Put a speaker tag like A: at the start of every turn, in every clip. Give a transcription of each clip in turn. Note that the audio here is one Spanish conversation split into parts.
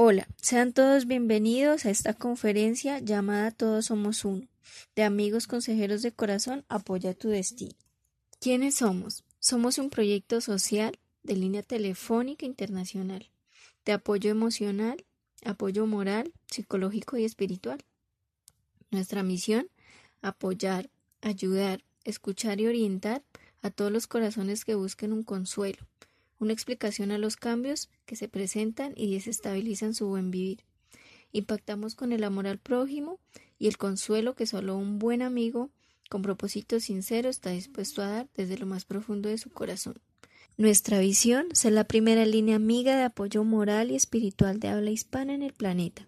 A: Hola, sean todos bienvenidos a esta conferencia llamada Todos Somos Uno, de Amigos Consejeros de Corazón Apoya tu Destino. ¿Quiénes somos? Somos un proyecto social de línea telefónica internacional, de apoyo emocional, apoyo moral, psicológico y espiritual. Nuestra misión, apoyar, ayudar, escuchar y orientar a todos los corazones que busquen un consuelo, una explicación a los cambios que se presentan y desestabilizan su buen vivir. Impactamos con el amor al prójimo y el consuelo que solo un buen amigo con propósito sincero está dispuesto a dar desde lo más profundo de su corazón. Nuestra visión es la primera línea amiga de apoyo moral y espiritual de habla hispana en el planeta,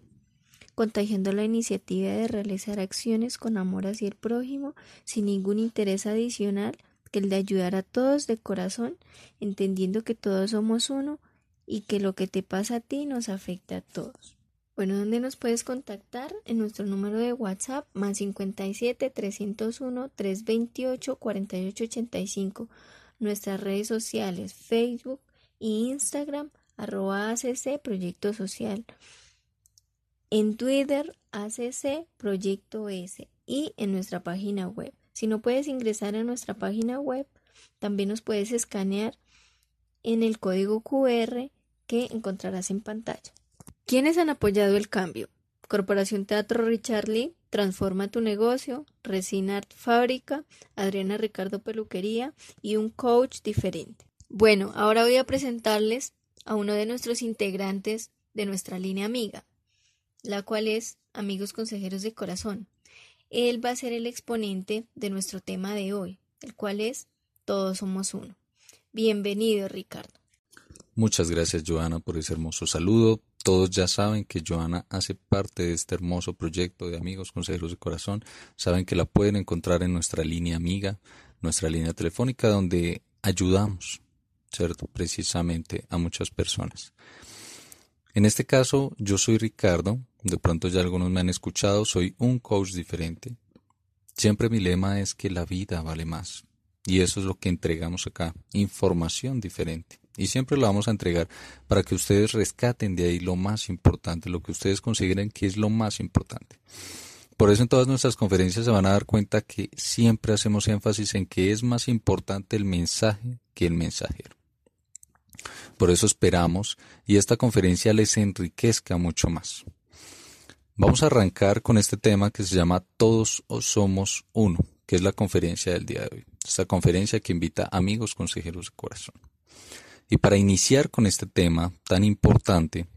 A: contagiando la iniciativa de realizar acciones con amor hacia el prójimo sin ningún interés adicional que el de ayudar a todos de corazón, entendiendo que todos somos uno y que lo que te pasa a ti nos afecta a todos. Bueno, ¿dónde nos puedes contactar? En nuestro número de WhatsApp más 57 301 328 4885. Nuestras redes sociales Facebook e Instagram arroba ACC Proyecto Social. En Twitter ACC Proyecto S y en nuestra página web si no puedes ingresar a nuestra página web, también nos puedes escanear en el código QR que encontrarás en pantalla. ¿Quiénes han apoyado el cambio? Corporación Teatro Richard Lee, Transforma tu negocio, Resinart Fábrica, Adriana Ricardo Peluquería y un coach diferente. Bueno, ahora voy a presentarles a uno de nuestros integrantes de nuestra línea amiga, la cual es Amigos Consejeros de Corazón. Él va a ser el exponente de nuestro tema de hoy, el cual es Todos somos uno. Bienvenido, Ricardo.
B: Muchas gracias, Joana, por ese hermoso saludo. Todos ya saben que Joana hace parte de este hermoso proyecto de Amigos Consejeros de Corazón. Saben que la pueden encontrar en nuestra línea amiga, nuestra línea telefónica, donde ayudamos, ¿cierto? Precisamente a muchas personas. En este caso, yo soy Ricardo, de pronto ya algunos me han escuchado, soy un coach diferente. Siempre mi lema es que la vida vale más. Y eso es lo que entregamos acá, información diferente. Y siempre lo vamos a entregar para que ustedes rescaten de ahí lo más importante, lo que ustedes consideren que es lo más importante. Por eso en todas nuestras conferencias se van a dar cuenta que siempre hacemos énfasis en que es más importante el mensaje que el mensajero. Por eso esperamos y esta conferencia les enriquezca mucho más. Vamos a arrancar con este tema que se llama Todos somos uno, que es la conferencia del día de hoy. Esta conferencia que invita amigos consejeros de corazón. Y para iniciar con este tema tan importante,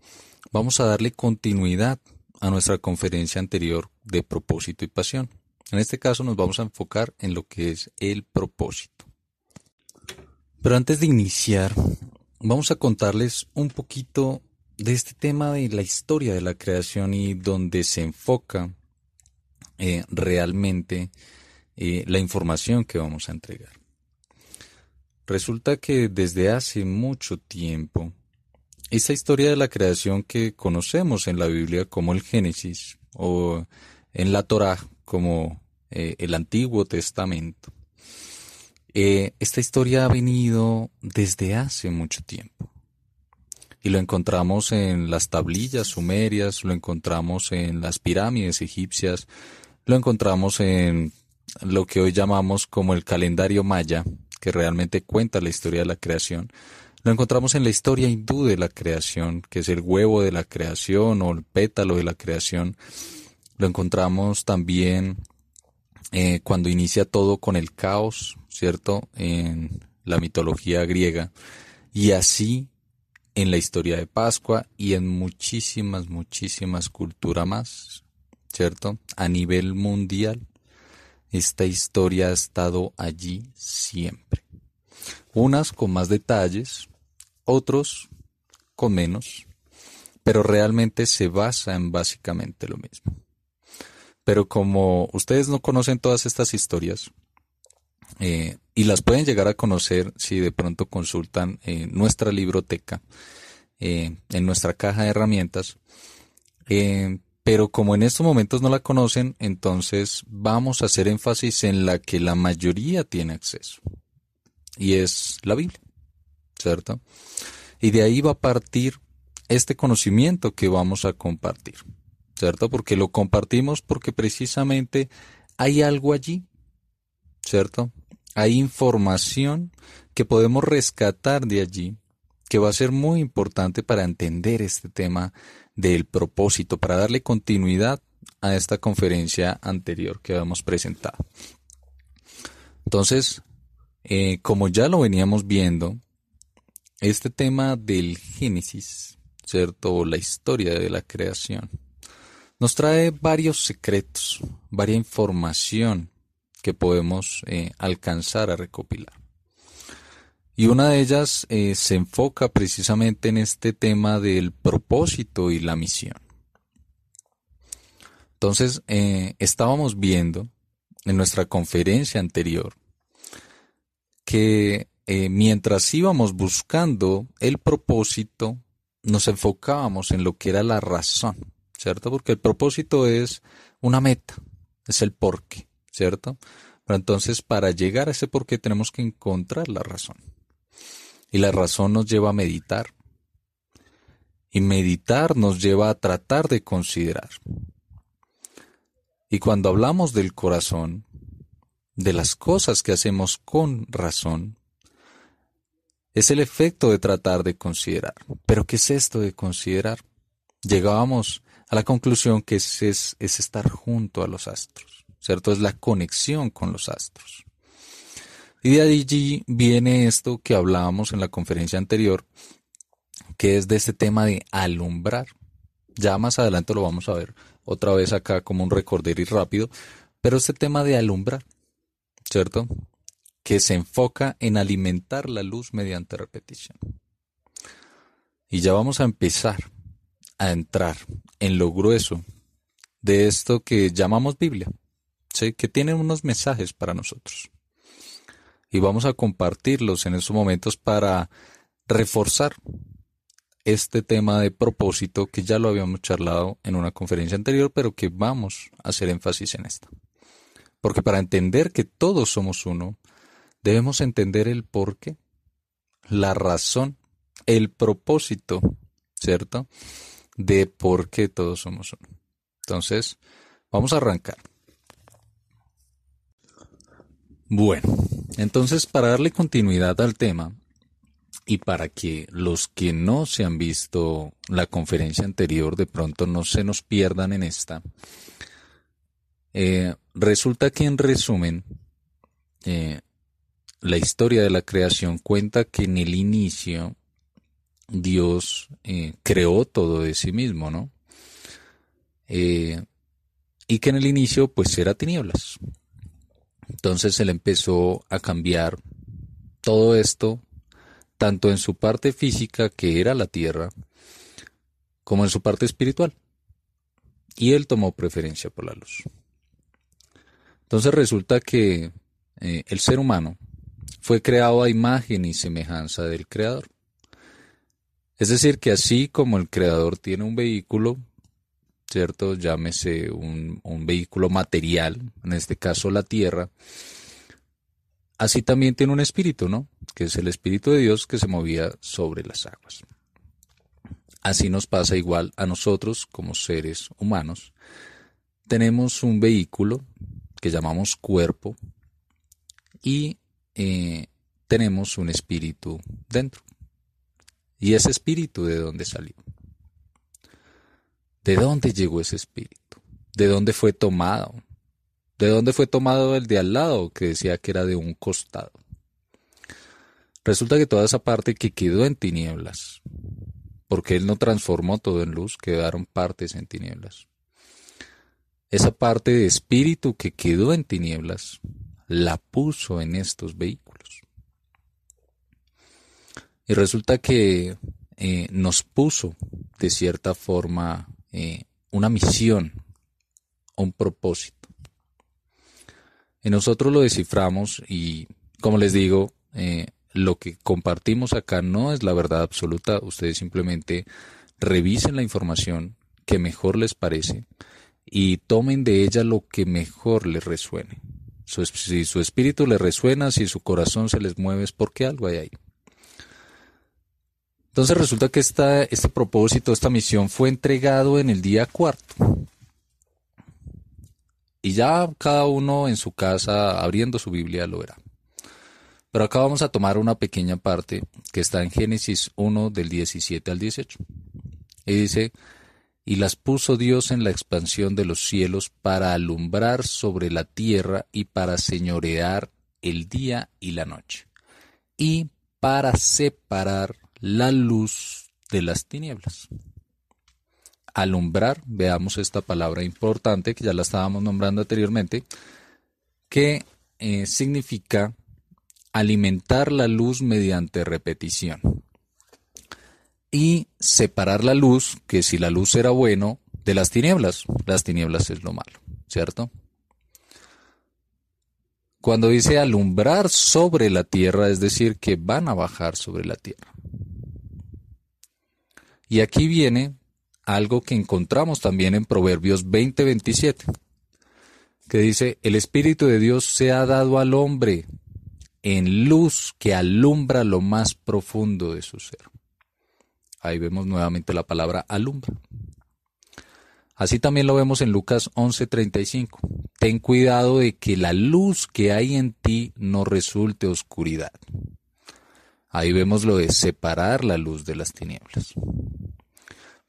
B: vamos a darle continuidad a nuestra conferencia anterior de propósito y pasión. En este caso nos vamos a enfocar en lo que es el propósito. Pero antes de iniciar, vamos a contarles un poquito de este tema de la historia de la creación y donde se enfoca eh, realmente eh, la información que vamos a entregar. Resulta que desde hace mucho tiempo, esta historia de la creación que conocemos en la Biblia como el Génesis o en la Torá como eh, el Antiguo Testamento, esta historia ha venido desde hace mucho tiempo. Y lo encontramos en las tablillas sumerias, lo encontramos en las pirámides egipcias, lo encontramos en lo que hoy llamamos como el calendario maya, que realmente cuenta la historia de la creación. Lo encontramos en la historia hindú de la creación, que es el huevo de la creación o el pétalo de la creación. Lo encontramos también eh, cuando inicia todo con el caos, ¿cierto? En la mitología griega. Y así en la historia de Pascua y en muchísimas, muchísimas culturas más, ¿cierto? A nivel mundial, esta historia ha estado allí siempre. Unas con más detalles, otros con menos, pero realmente se basa en básicamente lo mismo. Pero como ustedes no conocen todas estas historias, eh, y las pueden llegar a conocer si de pronto consultan eh, nuestra libroteca, eh, en nuestra caja de herramientas, pero como en estos momentos no la conocen, entonces vamos a hacer énfasis en la que la mayoría tiene acceso, y es la Biblia, ¿cierto? Y de ahí va a partir este conocimiento que vamos a compartir, ¿cierto? Porque lo compartimos porque precisamente hay algo allí, ¿cierto? Hay información que podemos rescatar de allí que va a ser muy importante para entender este tema del propósito, para darle continuidad a esta conferencia anterior que habíamos presentado. Entonces, eh, como ya lo veníamos viendo, este tema del Génesis, ¿cierto? La historia de la creación, nos trae varios secretos, varia información que podemos eh, alcanzar a recopilar. Y una de ellas eh, se enfoca precisamente en este tema del propósito y la misión. Entonces, eh, estábamos viendo en nuestra conferencia anterior que mientras íbamos buscando el propósito, nos enfocábamos en lo que era la razón, ¿cierto? Porque el propósito es una meta, es el porqué, ¿cierto? Pero entonces, para llegar a ese porqué tenemos que encontrar la razón. Y la razón nos lleva a meditar. Y meditar nos lleva a tratar de considerar. Y cuando hablamos del corazón, de las cosas que hacemos con razón, es el efecto de tratar de considerar. Pero ¿qué es esto de considerar? Llegábamos a la conclusión que es, es, es estar junto a los astros, ¿cierto? Es la conexión con los astros. Y de allí viene esto que hablábamos en la conferencia anterior, que es de este tema de alumbrar. Ya más adelante lo vamos a ver otra vez acá como un recorder y rápido, pero este tema de alumbrar, ¿cierto? Que se enfoca en alimentar la luz mediante repetición. Y ya vamos a empezar a entrar en lo grueso de esto que llamamos Biblia, que tiene unos mensajes para nosotros y vamos a compartirlos en estos momentos para reforzar este tema de propósito que ya lo habíamos charlado en una conferencia anterior, pero que vamos a hacer énfasis en esta. Porque para entender que todos somos uno, debemos entender el porqué, la razón, el propósito, ¿cierto? De por qué todos somos uno. Entonces, vamos a arrancar. Bueno, entonces para darle continuidad al tema y para que los que no se han visto la conferencia anterior de pronto no se nos pierdan en esta, eh, resulta que en resumen, eh, la historia de la creación cuenta que en el inicio Dios eh, creó todo de sí mismo, ¿no? y que en el inicio pues era tinieblas. Entonces él empezó a cambiar todo esto, tanto en su parte física, que era la tierra, como en su parte espiritual. Y él tomó preferencia por la luz. Entonces resulta que eh, el ser humano fue creado a imagen y semejanza del Creador. Es decir, que así como el Creador tiene un vehículo, ¿cierto? Llámese un, vehículo material, en este caso la tierra, así también tiene un espíritu, ¿no? Que es el espíritu de Dios que se movía sobre las aguas. Así nos pasa igual a nosotros como seres humanos. Tenemos un vehículo que llamamos cuerpo y eh, tenemos un espíritu dentro. ¿Y ese espíritu de dónde salió? ¿De dónde llegó ese espíritu? ¿De dónde fue tomado? ¿De dónde fue tomado el de al lado que decía que era de un costado? Resulta que toda esa parte que quedó en tinieblas, porque Él no transformó todo en luz, quedaron partes en tinieblas. Esa parte de espíritu que quedó en tinieblas, la puso en estos vehículos. Y resulta que eh, nos puso de cierta forma eh, una misión, un propósito. Y nosotros lo desciframos y, como les digo, eh, lo que compartimos acá no es la verdad absoluta. Ustedes simplemente revisen la información que mejor les parece y tomen de ella lo que mejor les resuene. si su espíritu les resuena, si su corazón se les mueve, es porque algo hay ahí. Entonces resulta que esta, este propósito, esta misión fue entregado en el día cuarto. Y ya cada uno en su casa, abriendo su Biblia, lo verá. Pero acá vamos a tomar una pequeña parte que está en Génesis 1 del 17 al 18. Y dice, y las puso Dios en la expansión de los cielos para alumbrar sobre la tierra y para señorear el día y la noche, y para separar la luz de las tinieblas. Alumbrar, veamos esta palabra importante que ya la estábamos nombrando anteriormente, que eh, significa alimentar la luz mediante repetición. Y separar la luz, que si la luz era bueno, de las tinieblas. Las tinieblas es lo malo, ¿cierto? Cuando dice alumbrar sobre la tierra, es decir, que van a bajar sobre la tierra. Y aquí viene algo que encontramos también en Proverbios 20:27, que dice, el Espíritu de Dios se ha dado al hombre en luz que alumbra lo más profundo de su ser. Ahí vemos nuevamente la palabra alumbra. Así también lo vemos en Lucas 11:35. Ten cuidado de que la luz que hay en ti no resulte oscuridad. Ahí vemos lo de separar la luz de las tinieblas.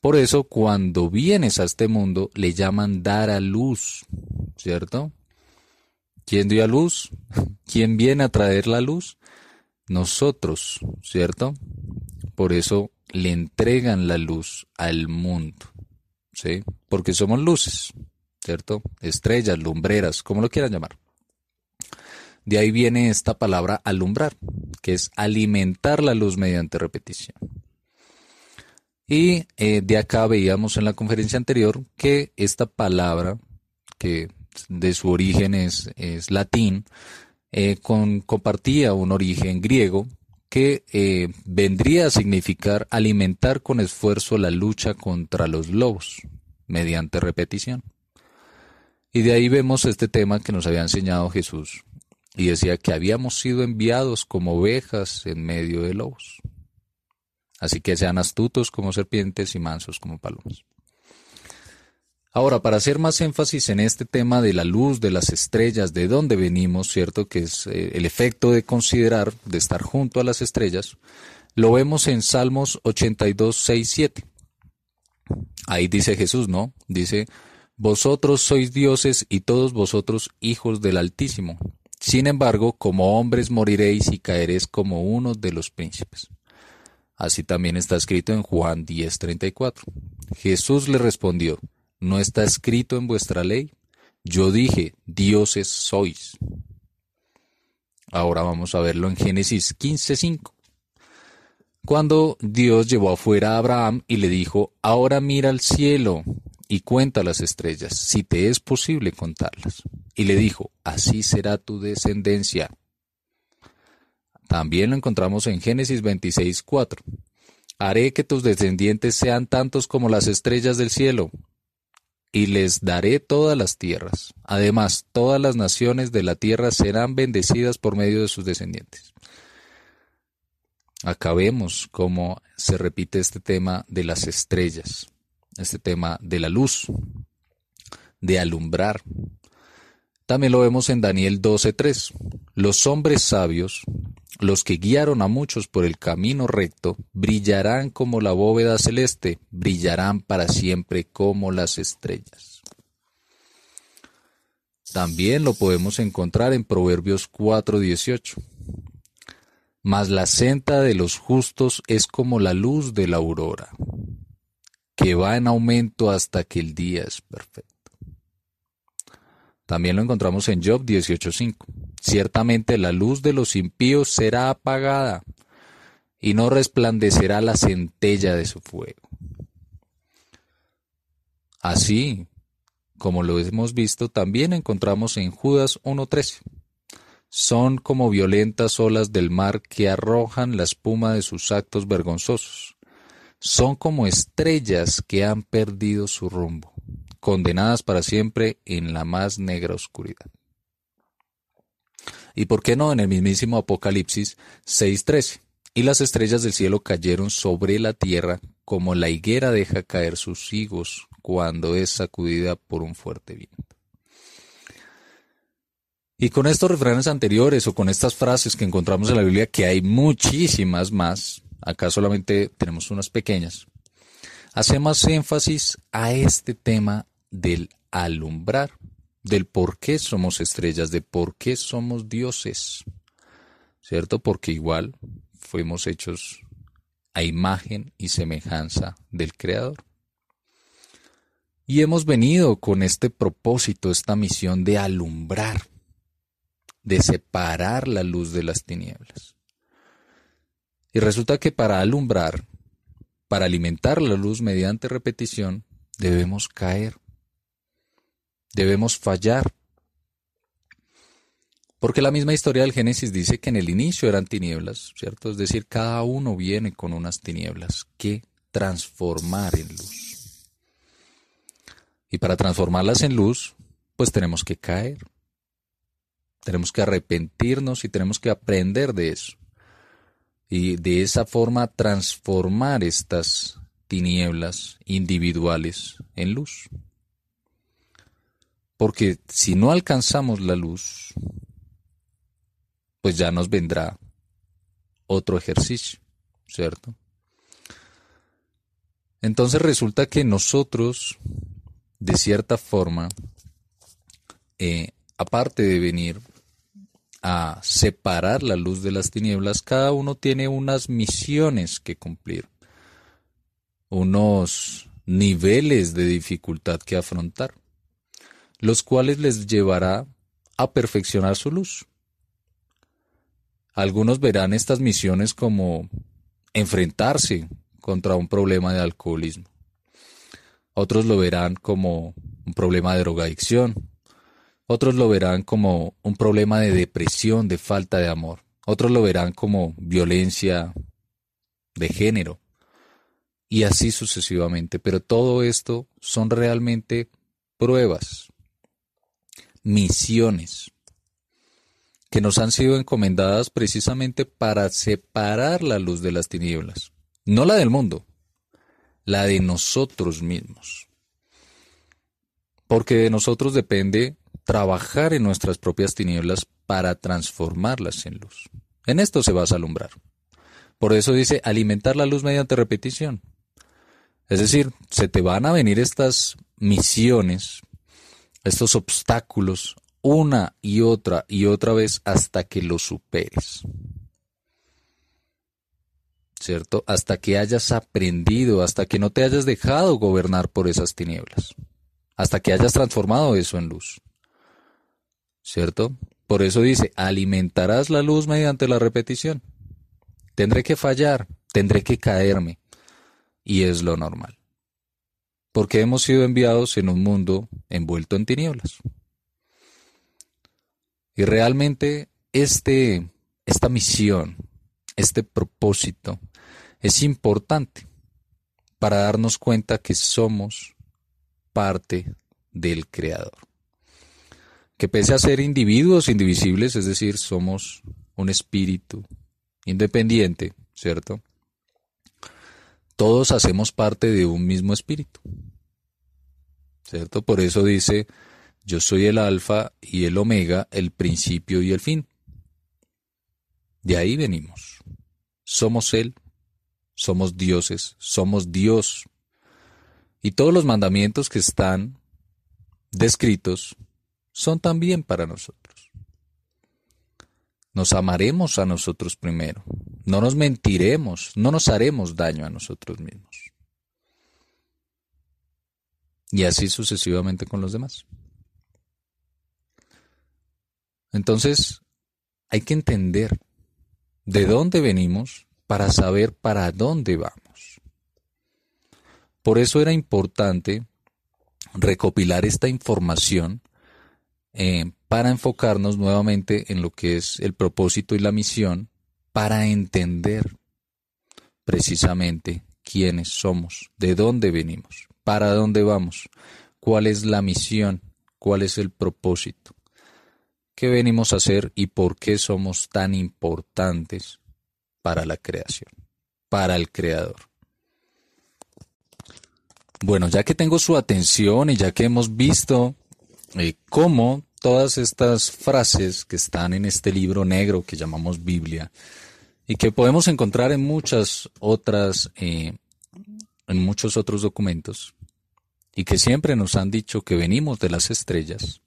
B: Por eso cuando vienes a este mundo le llaman dar a luz, ¿cierto? ¿Quién dio a luz? ¿Quién viene a traer la luz? Nosotros, ¿cierto? Por eso le entregan la luz al mundo, ¿sí? Porque somos luces, ¿cierto? Estrellas, lumbreras, como lo quieran llamar. De ahí viene esta palabra alumbrar, que es alimentar la luz mediante repetición. Y eh, de acá veíamos en la conferencia anterior que esta palabra, que de su origen es, latín, eh, compartía un origen griego que eh, vendría a significar alimentar con esfuerzo la lucha contra los lobos, mediante repetición. Y de ahí vemos este tema que nos había enseñado Jesús, y decía que habíamos sido enviados como ovejas en medio de lobos. Así que sean astutos como serpientes y mansos como palomas. Ahora, para hacer más énfasis en este tema de la luz, de las estrellas, de dónde venimos, ¿cierto? Que es eh, el efecto de considerar, de estar junto a las estrellas, lo vemos en Salmos 82, 6, 7. Ahí dice Jesús, ¿no? Dice, vosotros sois dioses y todos vosotros hijos del Altísimo. Sin embargo, como hombres moriréis y caeréis como uno de los príncipes. Así también está escrito en Juan 10:34. Jesús le respondió, ¿no está escrito en vuestra ley? Yo dije, dioses sois. Ahora vamos a verlo en Génesis 15:5. Cuando Dios llevó afuera a Abraham y le dijo, ahora mira al cielo y cuenta las estrellas, si te es posible contarlas. Y le dijo, así será tu descendencia. También lo encontramos en Génesis 26, 4. Haré que tus descendientes sean tantos como las estrellas del cielo, y les daré todas las tierras. Además, todas las naciones de la tierra serán bendecidas por medio de sus descendientes. Acá vemos cómo se repite este tema de las estrellas, este tema de la luz, de alumbrar. También lo vemos en Daniel 12:3. Los hombres sabios los que guiaron a muchos por el camino recto brillarán como la bóveda celeste, brillarán para siempre como las estrellas. También lo podemos encontrar en Proverbios 4:18. Mas la senda de los justos es como la luz de la aurora, que va en aumento hasta que el día es perfecto. También lo encontramos en Job 18:5. Ciertamente la luz de los impíos será apagada y no resplandecerá la centella de su fuego. Así, como lo hemos visto, también encontramos en Judas 1.13. Son como violentas olas del mar que arrojan la espuma de sus actos vergonzosos. Son como estrellas que han perdido su rumbo, condenadas para siempre en la más negra oscuridad. Y por qué no en el mismísimo Apocalipsis 6.13. y las estrellas del cielo cayeron sobre la tierra como la higuera deja caer sus higos cuando es sacudida por un fuerte viento. Y con estos refranes anteriores o con estas frases que encontramos en la Biblia, que hay muchísimas más, acá solamente tenemos unas pequeñas, hacemos énfasis a este tema del alumbrar, del por qué somos estrellas, de por qué somos dioses, ¿cierto? Porque igual fuimos hechos a imagen y semejanza del Creador. Y hemos venido con este propósito, esta misión de alumbrar, de separar la luz de las tinieblas. Y resulta que para alumbrar, para alimentar la luz mediante repetición, debemos caer, debemos fallar. Porque la misma historia del Génesis dice que en el inicio eran tinieblas, ¿cierto? Es decir, cada uno viene con unas tinieblas que transformar en luz. Y para transformarlas en luz, pues tenemos que caer. Tenemos que arrepentirnos y tenemos que aprender de eso. Y de esa forma transformar estas tinieblas individuales en luz. Porque si no alcanzamos la luz, pues ya nos vendrá otro ejercicio, ¿cierto? Entonces resulta que nosotros, de cierta forma, eh, aparte de venir a separar la luz de las tinieblas, cada uno tiene unas misiones que cumplir, unos niveles de dificultad que afrontar, los cuales les llevará a perfeccionar su luz. Algunos verán estas misiones como enfrentarse contra un problema de alcoholismo. Otros lo verán como un problema de drogadicción, otros lo verán como un problema de depresión, de falta de amor. Otros lo verán como violencia de género. Y así sucesivamente. Pero todo esto son realmente pruebas, misiones, que nos han sido encomendadas precisamente para separar la luz de las tinieblas. No la del mundo, la de nosotros mismos. Porque de nosotros depende trabajar en nuestras propias tinieblas para transformarlas en luz. En esto se va a alumbrar. Por eso dice alimentar la luz mediante repetición. Es decir, se te van a venir estas misiones, estos obstáculos, una y otra y otra vez hasta que lo superes. ¿Cierto? Hasta que hayas aprendido, hasta que no te hayas dejado gobernar por esas tinieblas, hasta que hayas transformado eso en luz. ¿Cierto? Por eso dice, alimentarás la luz mediante la repetición. Tendré que fallar, tendré que caerme. Y es lo normal. Porque hemos sido enviados en un mundo envuelto en tinieblas. Y realmente este, esta misión, este propósito, es importante para darnos cuenta que somos parte del Creador que pese a ser individuos indivisibles, es decir, somos un espíritu independiente, ¿cierto? Todos hacemos parte de un mismo espíritu, ¿cierto? Por eso dice, yo soy el alfa y el omega, el principio y el fin. De ahí venimos. Somos Él, somos dioses, somos Dios. Y todos los mandamientos que están descritos son también para nosotros. Nos amaremos a nosotros primero, no nos mentiremos, no nos haremos daño a nosotros mismos. Y así sucesivamente con los demás. Entonces, hay que entender de dónde venimos para saber para dónde vamos. Por eso era importante recopilar esta información eh, para enfocarnos nuevamente en lo que es el propósito y la misión, para entender precisamente quiénes somos, de dónde venimos, para dónde vamos, cuál es la misión, cuál es el propósito, qué venimos a hacer y por qué somos tan importantes para la creación, para el creador. Bueno, ya que tengo su atención y ya que hemos visto eh, cómo todas estas frases que están en este libro negro que llamamos Biblia y que podemos encontrar en muchas otras, eh, en muchos otros documentos y que siempre nos han dicho que venimos de las estrellas,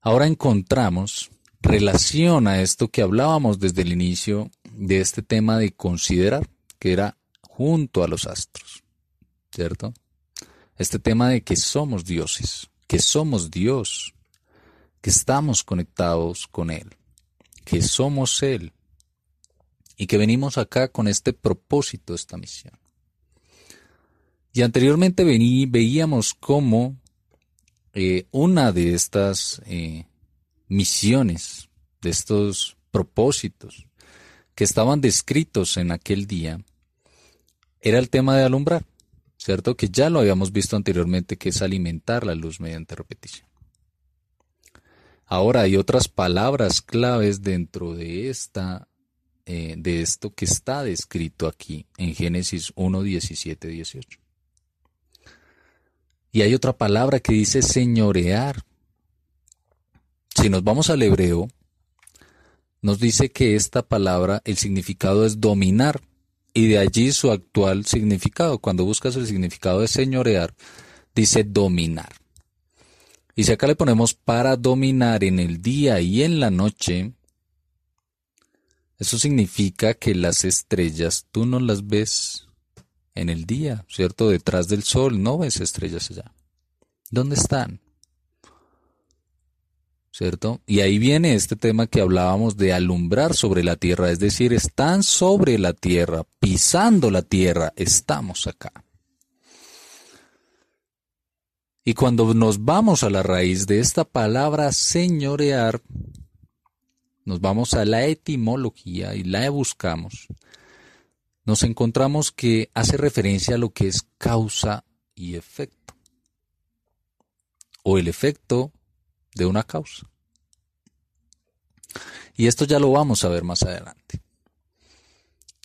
B: ahora encontramos relación a esto que hablábamos desde el inicio de este tema de considerar, que era junto a los astros, ¿cierto? Este tema de que somos dioses, que somos Dios, que estamos conectados con Él, que somos Él y que venimos acá con este propósito, esta misión. Y anteriormente vení, veíamos cómo eh, una de estas eh, misiones, de estos propósitos que estaban descritos en aquel día, era el tema de alumbrar, ¿cierto? Que ya lo habíamos visto anteriormente, que es alimentar la luz mediante repetición. Ahora hay otras palabras claves dentro de esta, eh, de esto que está descrito aquí en Génesis 1, 17, 18. Y hay otra palabra que dice señorear. Si nos vamos al hebreo, nos dice que esta palabra, el significado es dominar, y de allí su actual significado. Cuando buscas el significado de señorear, dice dominar. Y si acá le ponemos para dominar en el día y en la noche, eso significa que las estrellas tú no las ves en el día, ¿cierto? Detrás del sol no ves estrellas allá. ¿Dónde están? ¿Cierto? Y ahí viene este tema que hablábamos de alumbrar sobre la tierra, es decir, están sobre la tierra, pisando la tierra, estamos acá. Y cuando nos vamos a la raíz de esta palabra señorear, nos vamos a la etimología y la buscamos, nos encontramos que hace referencia a lo que es causa y efecto, o el efecto de una causa. Y esto ya lo vamos a ver más adelante,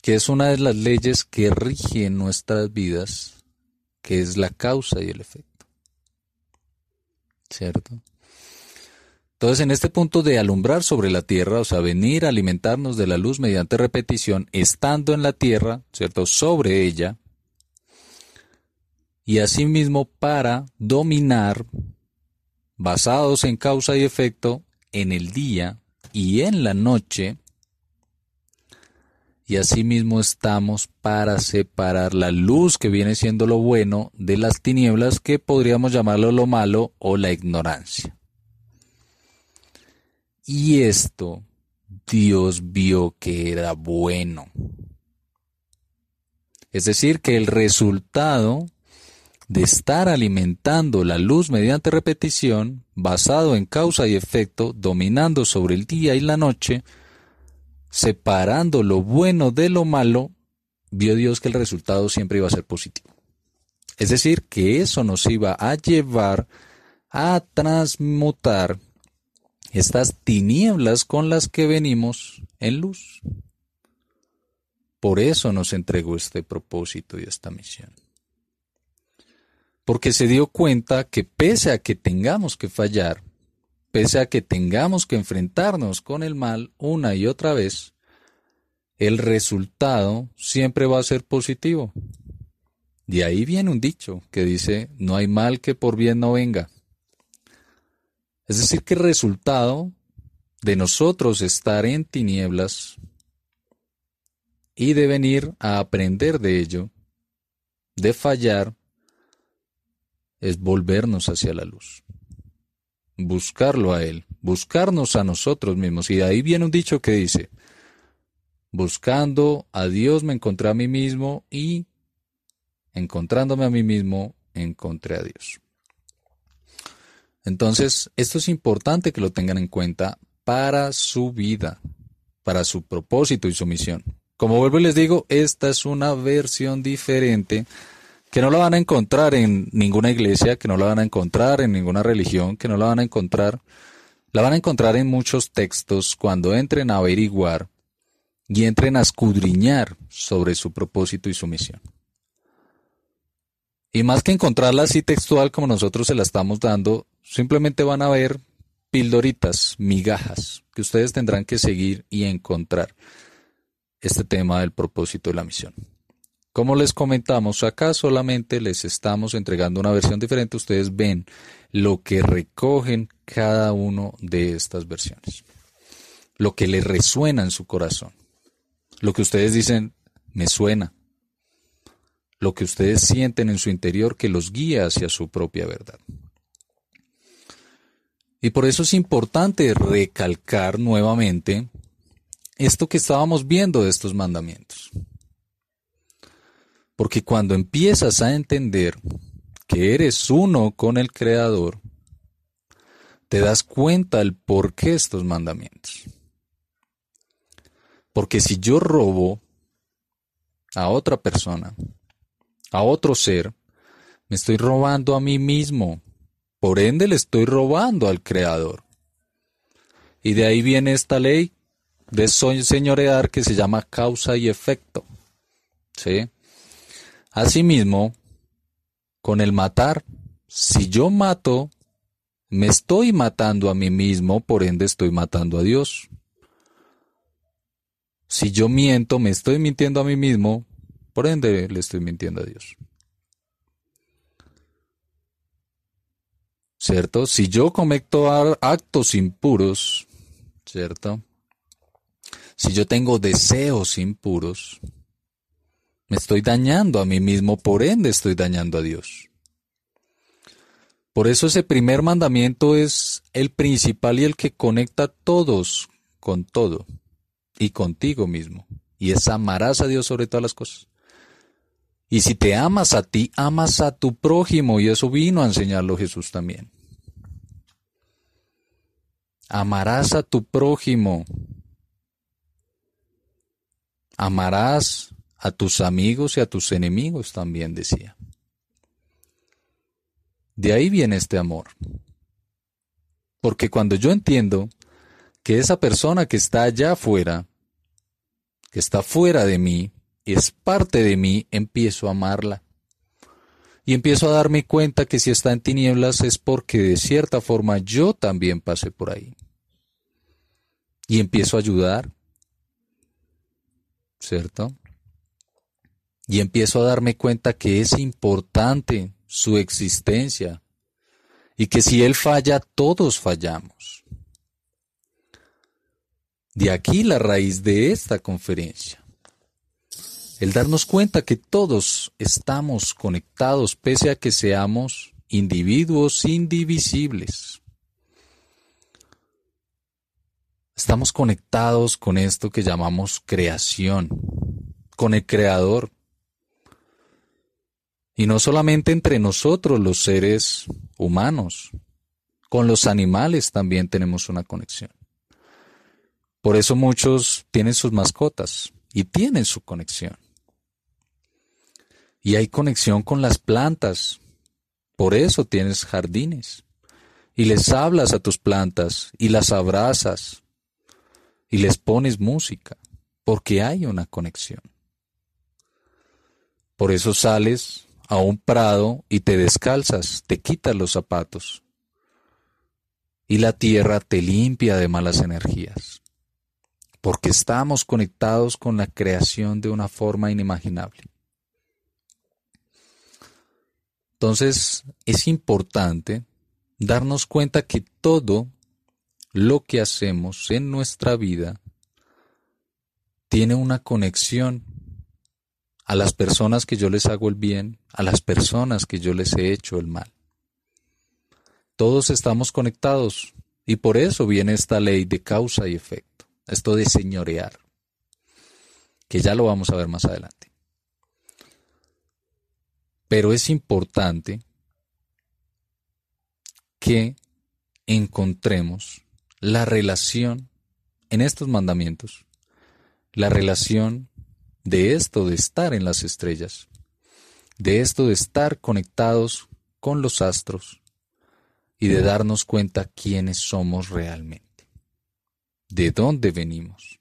B: que es una de las leyes que rigen nuestras vidas, que es la causa y el efecto. ¿Cierto? Entonces, en este punto de alumbrar sobre la tierra, o sea, venir a alimentarnos de la luz mediante repetición, estando en la tierra, ¿cierto? Sobre ella, y asimismo para dominar basados en causa y efecto en el día y en la noche, y asimismo estamos para separar la luz que viene siendo lo bueno de las tinieblas que podríamos llamarlo lo malo o la ignorancia. Y esto Dios vio que era bueno. Es decir, que el resultado de estar alimentando la luz mediante repetición, basado en causa y efecto, dominando sobre el día y la noche, separando lo bueno de lo malo, vio Dios que el resultado siempre iba a ser positivo. Es decir, que eso nos iba a llevar a transmutar estas tinieblas con las que venimos en luz. Por eso nos entregó este propósito y esta misión porque se dio cuenta que pese a que tengamos que fallar, pese a que tengamos que enfrentarnos con el mal una y otra vez, el resultado siempre va a ser positivo. De ahí viene un dicho que dice, no hay mal que por bien no venga. Es decir, que el resultado de nosotros estar en tinieblas y de venir a aprender de ello, de fallar, es volvernos hacia la luz, buscarlo a Él, buscarnos a nosotros mismos. Y ahí viene un dicho que dice, buscando a Dios me encontré a mí mismo y encontrándome a mí mismo encontré a Dios. Entonces, esto es importante que lo tengan en cuenta para su vida, para su propósito y su misión. Como vuelvo y les digo, esta es una versión diferente que no la van a encontrar en ninguna iglesia, que no la van a encontrar en ninguna religión, que no la van a encontrar, la van a encontrar en muchos textos cuando entren a averiguar y entren a escudriñar sobre su propósito y su misión. Y más que encontrarla así textual como nosotros se la estamos dando, simplemente van a ver pildoritas, migajas, que ustedes tendrán que seguir y encontrar este tema del propósito de la misión. Como les comentamos, acá solamente les estamos entregando una versión diferente. Ustedes ven lo que recogen cada uno de estas versiones. Lo que les resuena en su corazón. Lo que ustedes dicen, me suena. Lo que ustedes sienten en su interior que los guía hacia su propia verdad. Y por eso es importante recalcar nuevamente esto que estábamos viendo de estos mandamientos. Porque cuando empiezas a entender que eres uno con el Creador, te das cuenta el por qué estos mandamientos. Porque si yo robo a otra persona, a otro ser, me estoy robando a mí mismo. Por ende le estoy robando al Creador. Y de ahí viene esta ley de señorear que se llama causa y efecto. ¿Sí? Asimismo, con el matar, si yo mato, me estoy matando a mí mismo, por ende estoy matando a Dios. Si yo miento, me estoy mintiendo a mí mismo, por ende le estoy mintiendo a Dios. ¿Cierto? Si yo cometo actos impuros, ¿cierto? Si yo tengo deseos impuros, me estoy dañando a mí mismo, por ende estoy dañando a Dios. Por eso ese primer mandamiento es el principal y el que conecta a todos con todo y contigo mismo. Y es amarás a Dios sobre todas las cosas. Y si te amas a ti, amas a tu prójimo. Y eso vino a enseñarlo Jesús también. Amarás a tu prójimo. Amarás a tus amigos y a tus enemigos también decía. De ahí viene este amor. Porque cuando yo entiendo que esa persona que está allá afuera, que está fuera de mí, es parte de mí, empiezo a amarla. Y empiezo a darme cuenta que si está en tinieblas es porque de cierta forma yo también pasé por ahí. Y empiezo a ayudar, ¿cierto? Y empiezo a darme cuenta que es importante su existencia y que si Él falla, todos fallamos. De aquí la raíz de esta conferencia. El darnos cuenta que todos estamos conectados pese a que seamos individuos indivisibles. Estamos conectados con esto que llamamos creación, con el Creador. Y no solamente entre nosotros los seres humanos, con los animales también tenemos una conexión. Por eso muchos tienen sus mascotas y tienen su conexión. Y hay conexión con las plantas. Por eso tienes jardines. Y les hablas a tus plantas y las abrazas y les pones música, porque hay una conexión. Por eso sales a un prado y te descalzas, te quitas los zapatos. Y la tierra te limpia de malas energías, porque estamos conectados con la creación de una forma inimaginable. Entonces es importante darnos cuenta que todo lo que hacemos en nuestra vida tiene una conexión a las personas que yo les hago el bien, a las personas que yo les he hecho el mal. Todos estamos conectados y por eso viene esta ley de causa y efecto, esto de señorear, que ya lo vamos a ver más adelante. Pero es importante que encontremos la relación en estos mandamientos, la relación de esto de estar en las estrellas, de esto de estar conectados con los astros y de darnos cuenta quiénes somos realmente, de dónde venimos.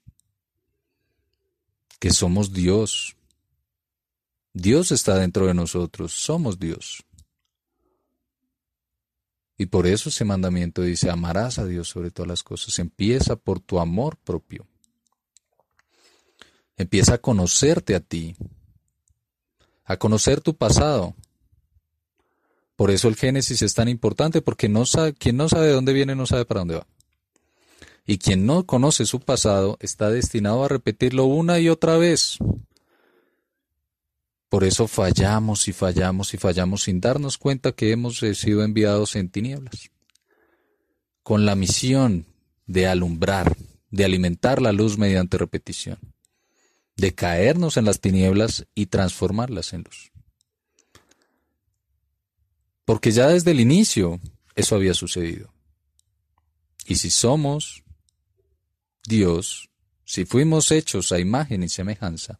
B: que somos Dios. Dios está dentro de nosotros, somos Dios. Y por eso ese mandamiento dice, amarás a Dios sobre todas las cosas. Empieza por tu amor propio. Empieza a conocerte a ti, a conocer tu pasado. Por eso el Génesis es tan importante, porque no sabe, quien no sabe de dónde viene no sabe para dónde va. Y quien no conoce su pasado está destinado a repetirlo una y otra vez. Por eso fallamos y fallamos y fallamos sin darnos cuenta que hemos sido enviados en tinieblas, con la misión de alumbrar, de alimentar la luz mediante repetición, de caernos en las tinieblas y transformarlas en luz. Porque ya desde el inicio eso había sucedido. Y si somos Dios, si fuimos hechos a imagen y semejanza,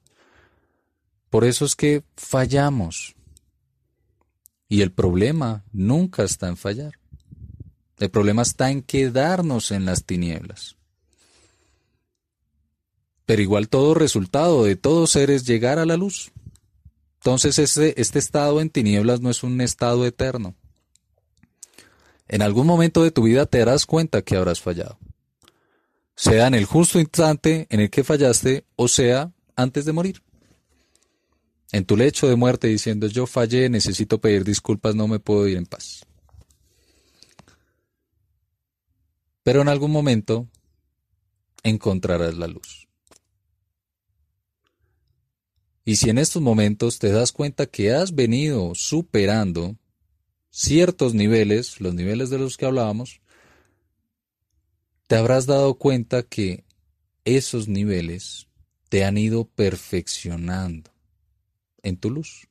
B: por eso es que fallamos. Y el problema nunca está en fallar. El problema está en quedarnos en las tinieblas. Pero igual todo resultado de todo ser es llegar a la luz. Entonces este, este estado en tinieblas no es un estado eterno. En algún momento de tu vida te darás cuenta que habrás fallado. Sea en el justo instante en el que fallaste o sea antes de morir en tu lecho de muerte diciendo yo fallé, necesito pedir disculpas, no me puedo ir en paz. Pero en algún momento encontrarás la luz. Y si en estos momentos te das cuenta que has venido superando ciertos niveles, los niveles de los que hablábamos, te habrás dado cuenta que esos niveles te han ido perfeccionando en tu luz,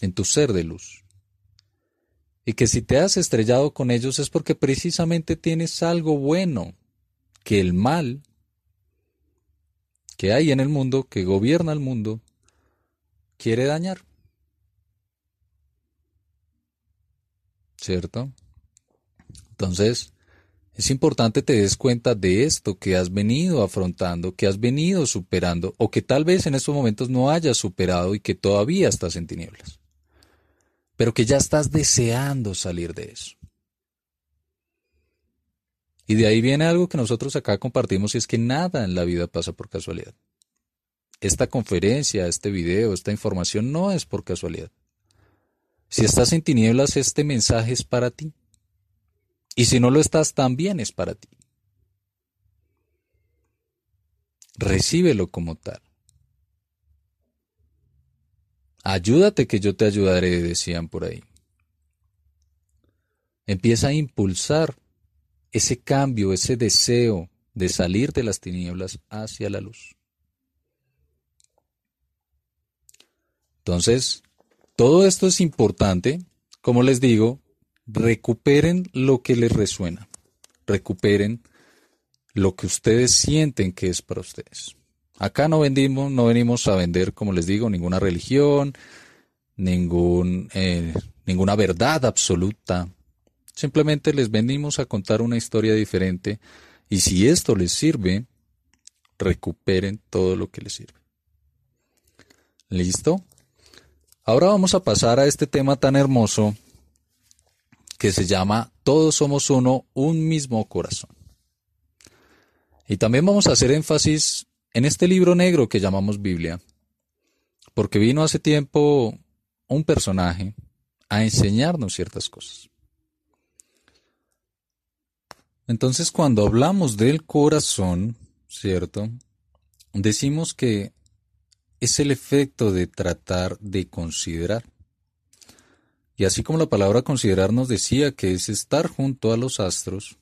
B: en tu ser de luz. Y que si te has estrellado con ellos es porque precisamente tienes algo bueno que el mal que hay en el mundo, que gobierna el mundo, quiere dañar. ¿Cierto? Entonces, es importante te des cuenta de esto que has venido afrontando, que has venido superando, o que tal vez en estos momentos no hayas superado y que todavía estás en tinieblas, pero que ya estás deseando salir de eso. Y de ahí viene algo que nosotros acá compartimos y es que nada en la vida pasa por casualidad. Esta conferencia, este video, esta información no es por casualidad. Si estás en tinieblas, este mensaje es para ti. Y si no lo estás, también es para ti. Recíbelo como tal. Ayúdate que yo te ayudaré, decían por ahí. Empieza a impulsar ese cambio, ese deseo de salir de las tinieblas hacia la luz. Entonces, todo esto es importante, como les digo, recuperen lo que les resuena, recuperen lo que ustedes sienten que es para ustedes. Acá no vendimos, no venimos a vender, como les digo, ninguna religión, ningún, eh, ninguna verdad absoluta. Simplemente les venimos a contar una historia diferente y si esto les sirve, recuperen todo lo que les sirve. ¿Listo? Ahora vamos a pasar a este tema tan hermoso que se llama Todos somos uno, un mismo corazón. Y también vamos a hacer énfasis en este libro negro que llamamos Biblia, porque vino hace tiempo un personaje a enseñarnos ciertas cosas. Entonces cuando hablamos del corazón, ¿cierto? Decimos que es el efecto de tratar de considerar. Y así como la palabra considerar nos decía que es estar junto a los astros,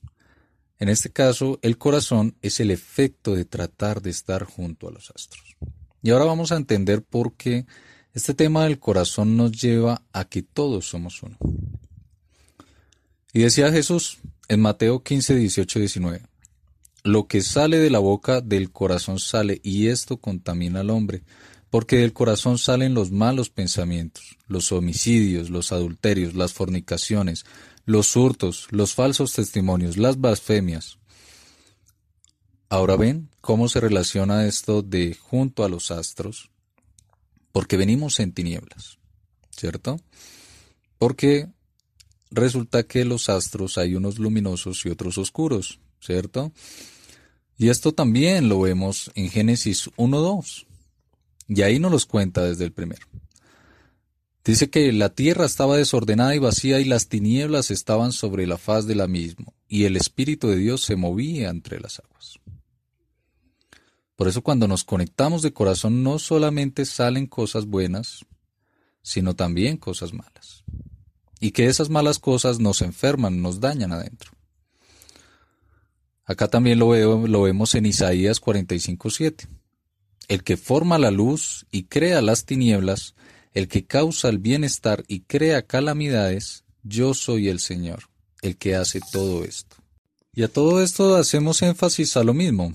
B: en este caso el corazón es el efecto de tratar de estar junto a los astros. Y ahora vamos a entender por qué este tema del corazón nos lleva a que todos somos uno. Y decía Jesús en Mateo 15, 18, 19, lo que sale de la boca del corazón sale y esto contamina al hombre porque del corazón salen los malos pensamientos, los homicidios, los adulterios, las fornicaciones, los hurtos, los falsos testimonios, las blasfemias. Ahora ven cómo se relaciona esto de junto a los astros, porque venimos en tinieblas, ¿cierto? Porque resulta que los astros hay unos luminosos y otros oscuros, ¿cierto? Y esto también lo vemos en Génesis 1.2. Y ahí nos los cuenta desde el primero. Dice que la tierra estaba desordenada y vacía y las tinieblas estaban sobre la faz de la misma, y el Espíritu de Dios se movía entre las aguas. Por eso cuando nos conectamos de corazón no solamente salen cosas buenas, sino también cosas malas. Y que esas malas cosas nos enferman, nos dañan adentro. Acá también lo, veo, lo vemos en Isaías 45.7. El que forma la luz y crea las tinieblas, el que causa el bienestar y crea calamidades, yo soy el Señor, el que hace todo esto. Y a todo esto hacemos énfasis a lo mismo,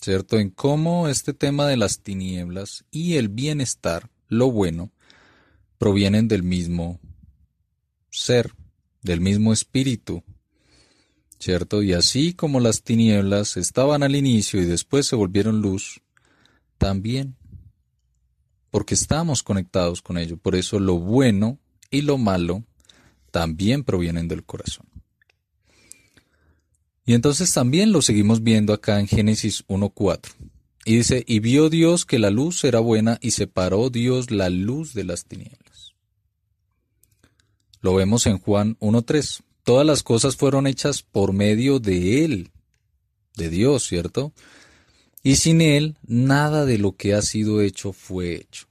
B: ¿cierto? En cómo este tema de las tinieblas y el bienestar, lo bueno, provienen del mismo ser, del mismo espíritu, ¿cierto? Y así como las tinieblas estaban al inicio y después se volvieron luz, también porque estamos conectados con ello. Por eso lo bueno y lo malo también provienen del corazón. Y entonces también lo seguimos viendo acá en Génesis 1.4. Y dice, y vio Dios que la luz era buena y separó Dios la luz de las tinieblas. Lo vemos en Juan 1.3. Todas las cosas fueron hechas por medio de Él, de Dios, ¿cierto? y sin Él nada de lo que ha sido hecho fue hecho.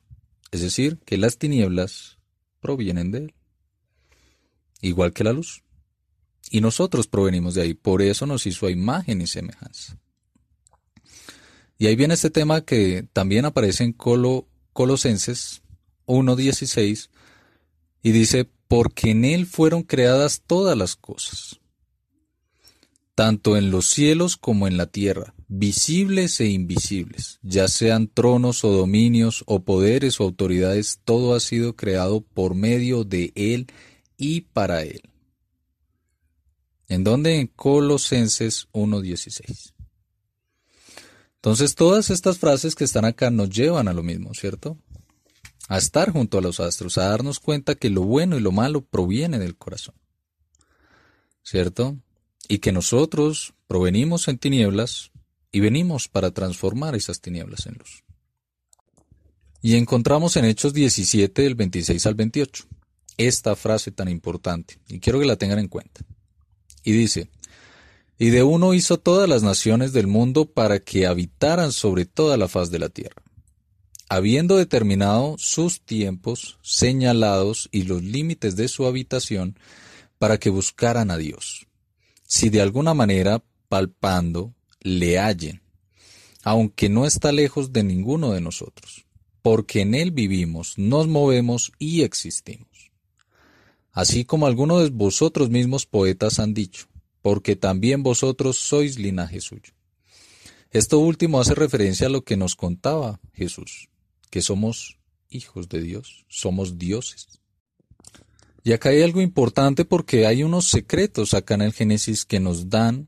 B: Es decir, que las tinieblas provienen de Él, igual que la luz. Y nosotros provenimos de ahí, por eso nos hizo a imagen y semejanza. Y ahí viene este tema que también aparece en Colo, Colosenses 1.16 y dice, porque en Él fueron creadas todas las cosas, tanto en los cielos como en la tierra visibles e invisibles, ya sean tronos o dominios o poderes o autoridades, todo ha sido creado por medio de Él y para Él. ¿En donde En Colosenses 1.16. Entonces todas estas frases que están acá nos llevan a lo mismo, ¿cierto? A estar junto a los astros, a darnos cuenta que lo bueno y lo malo proviene del corazón. ¿Cierto? Y que nosotros provenimos en tinieblas, y venimos para transformar esas tinieblas en luz. Y encontramos en Hechos 17, del 26 al 28, esta frase tan importante, y quiero que la tengan en cuenta. Y dice, y de uno hizo todas las naciones del mundo para que habitaran sobre toda la faz de la tierra, habiendo determinado sus tiempos señalados y los límites de su habitación, para que buscaran a Dios. Si de alguna manera, palpando, le hallen, aunque no está lejos de ninguno de nosotros, porque en Él vivimos, nos movemos y existimos. Así como algunos de vosotros mismos poetas han dicho, porque también vosotros sois linaje suyo. Esto último hace referencia a lo que nos contaba Jesús, que somos hijos de Dios, somos dioses. Y acá hay algo importante porque hay unos secretos acá en el Génesis que nos dan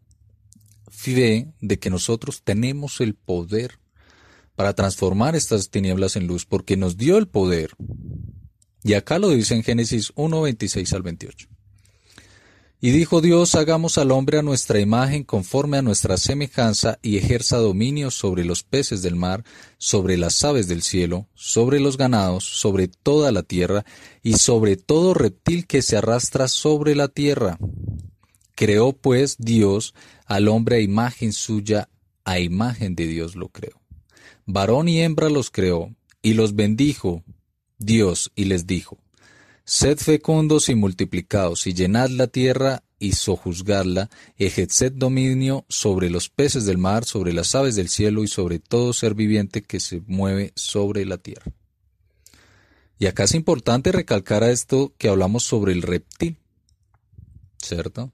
B: fe de que nosotros tenemos el poder para transformar estas tinieblas en luz, porque nos dio el poder. Y acá lo dice en Génesis 1, 26 al 28. Y dijo Dios, hagamos al hombre a nuestra imagen conforme a nuestra semejanza y ejerza dominio sobre los peces del mar, sobre las aves del cielo, sobre los ganados, sobre toda la tierra y sobre todo reptil que se arrastra sobre la tierra. Creó pues Dios al hombre a imagen suya, a imagen de Dios lo creó. Varón y hembra los creó, y los bendijo Dios, y les dijo, Sed fecundos y multiplicados, y llenad la tierra y sojuzgadla, ejerced dominio sobre los peces del mar, sobre las aves del cielo y sobre todo ser viviente que se mueve sobre la tierra. Y acá es importante recalcar a esto que hablamos sobre el reptil, ¿cierto?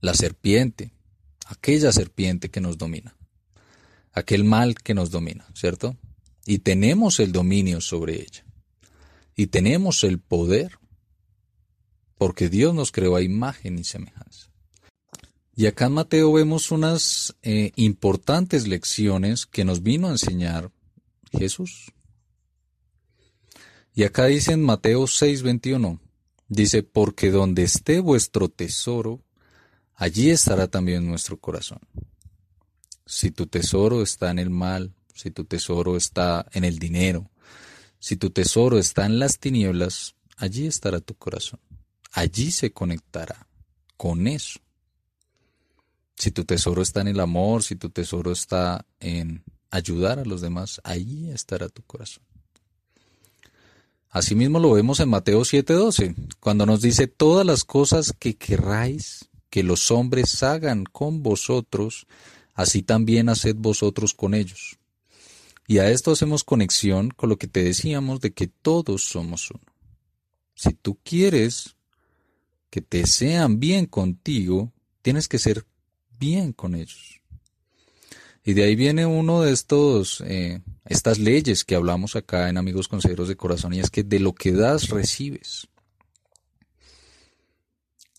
B: la serpiente, aquella serpiente que nos domina, aquel mal que nos domina, ¿cierto? Y tenemos el dominio sobre ella. Y tenemos el poder, porque Dios nos creó a imagen y semejanza. Y acá en Mateo vemos unas eh, importantes lecciones que nos vino a enseñar Jesús. Y acá dice en Mateo 6:21, dice, porque donde esté vuestro tesoro, allí estará también nuestro corazón. Si tu tesoro está en el mal, si tu tesoro está en el dinero, si tu tesoro está en las tinieblas, allí estará tu corazón. Allí se conectará con eso. Si tu tesoro está en el amor, si tu tesoro está en ayudar a los demás, allí estará tu corazón. Asimismo lo vemos en Mateo 7:12, cuando nos dice, todas las cosas que querráis que los hombres hagan con vosotros, así también haced vosotros con ellos. Y a esto hacemos conexión con lo que te decíamos de que todos somos uno. Si tú quieres que te sean bien contigo, tienes que ser bien con ellos. Y de ahí viene uno de estos, eh, estas leyes que hablamos acá en Amigos Consejeros de Corazón, y es que de lo que das, recibes.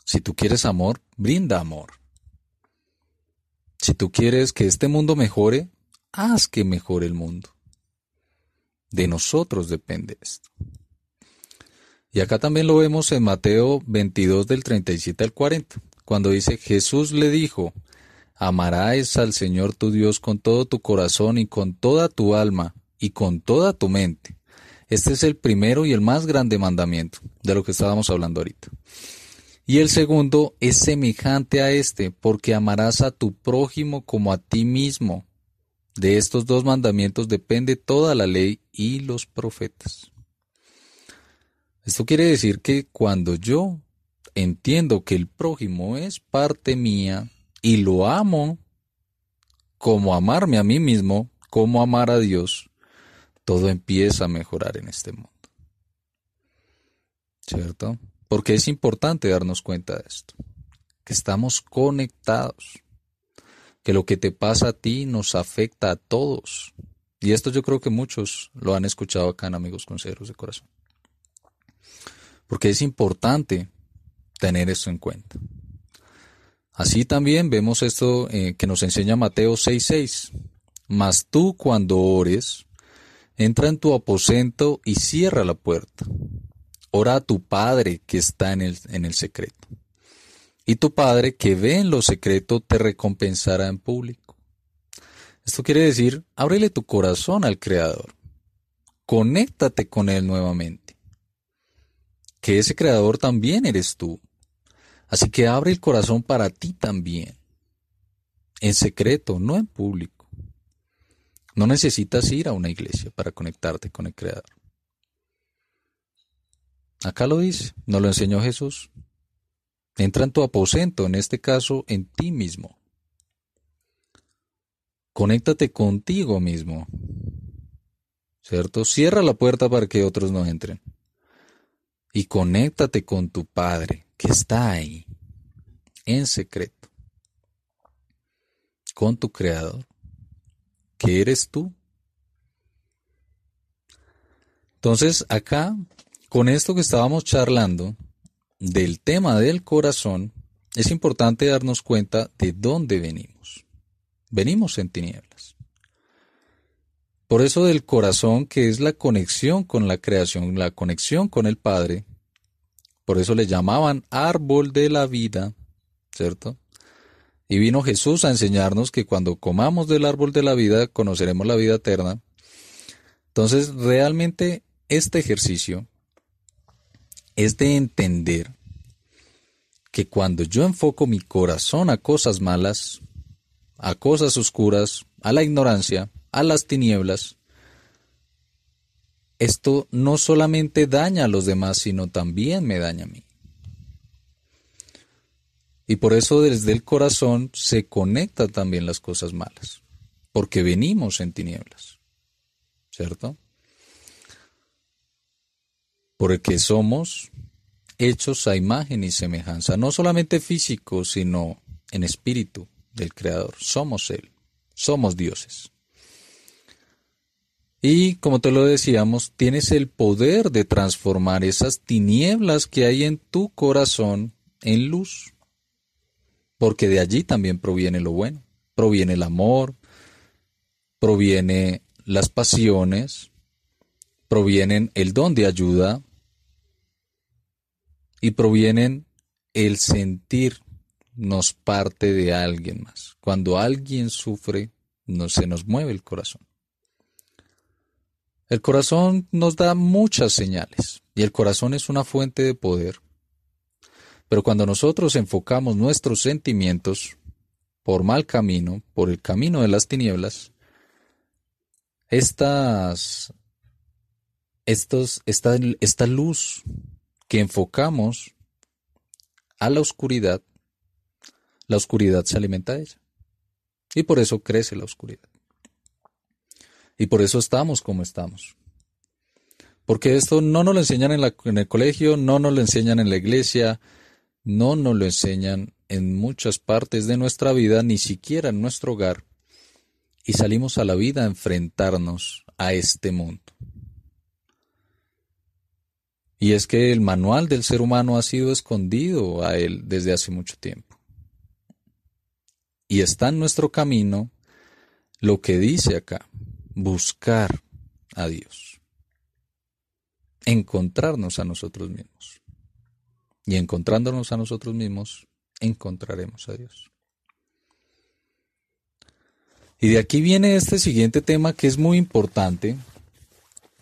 B: Si tú quieres amor, brinda amor. Si tú quieres que este mundo mejore, haz que mejore el mundo. De nosotros depende esto. Y acá también lo vemos en Mateo 22 del 37 al 40, cuando dice, Jesús le dijo, amarás al Señor tu Dios con todo tu corazón y con toda tu alma y con toda tu mente. Este es el primero y el más grande mandamiento de lo que estábamos hablando ahorita. Y el segundo es semejante a este, porque amarás a tu prójimo como a ti mismo. De estos dos mandamientos depende toda la ley y los profetas. Esto quiere decir que cuando yo entiendo que el prójimo es parte mía y lo amo como amarme a mí mismo, como amar a Dios, todo empieza a mejorar en este mundo. ¿Cierto? Porque es importante darnos cuenta de esto, que estamos conectados que lo que te pasa a ti nos afecta a todos. Y esto yo creo que muchos lo han escuchado acá Amigos Consejeros de Corazón. Porque es importante tener esto en cuenta. Así también vemos esto eh, que nos enseña Mateo 6:6. Mas tú cuando ores, entra en tu aposento y cierra la puerta. Ora a tu Padre que está en el, en el secreto y tu Padre que ve en lo secreto te recompensará en público. Esto quiere decir, ábrele tu corazón al Creador. Conéctate con Él nuevamente. Que ese Creador también eres tú. Así que abre el corazón para ti también. En secreto, no en público. No necesitas ir a una iglesia para conectarte con el Creador. Acá lo dice, nos lo enseñó Jesús. Entra en tu aposento, en este caso en ti mismo. Conéctate contigo mismo. ¿Cierto? Cierra la puerta para que otros no entren. Y conéctate con tu Padre, que está ahí, en secreto. Con tu Creador, que eres tú. Entonces, acá, con esto que estábamos charlando, del tema del corazón, es importante darnos cuenta de dónde venimos. Venimos en tinieblas. Por eso del corazón, que es la conexión con la creación, la conexión con el Padre, por eso le llamaban árbol de la vida, ¿cierto? Y vino Jesús a enseñarnos que cuando comamos del árbol de la vida conoceremos la vida eterna. Entonces, realmente este ejercicio es de entender que cuando yo enfoco mi corazón a cosas malas, a cosas oscuras, a la ignorancia, a las tinieblas, esto no solamente daña a los demás, sino también me daña a mí. Y por eso desde el corazón se conectan también las cosas malas, porque venimos en tinieblas, ¿cierto? porque somos hechos a imagen y semejanza, no solamente físico, sino en espíritu del Creador. Somos Él, somos dioses. Y como te lo decíamos, tienes el poder de transformar esas tinieblas que hay en tu corazón en luz. porque de allí también proviene lo bueno, proviene el amor, proviene las pasiones, provienen el don de ayuda y provienen el sentirnos parte de alguien más. Cuando alguien sufre, no, se nos mueve el corazón. El corazón nos da muchas señales y el corazón es una fuente de poder. Pero cuando nosotros enfocamos nuestros sentimientos por mal camino, por el camino de las tinieblas, estas, estos, esta, esta luz que enfocamos a la oscuridad, la oscuridad se alimenta de ella. Y por eso crece la oscuridad. Y por eso estamos como estamos. Porque esto no nos lo enseñan en, en, el colegio, no nos lo enseñan en la iglesia, no nos lo enseñan en muchas partes de nuestra vida, ni siquiera en nuestro hogar. Y salimos a la vida a enfrentarnos a este mundo. Y es que el manual del ser humano ha sido escondido a él desde hace mucho tiempo. Y está en nuestro camino lo que dice acá buscar a Dios, encontrarnos a nosotros mismos. Y encontrándonos a nosotros mismos, encontraremos a Dios. Y de aquí viene este siguiente tema que es muy importante,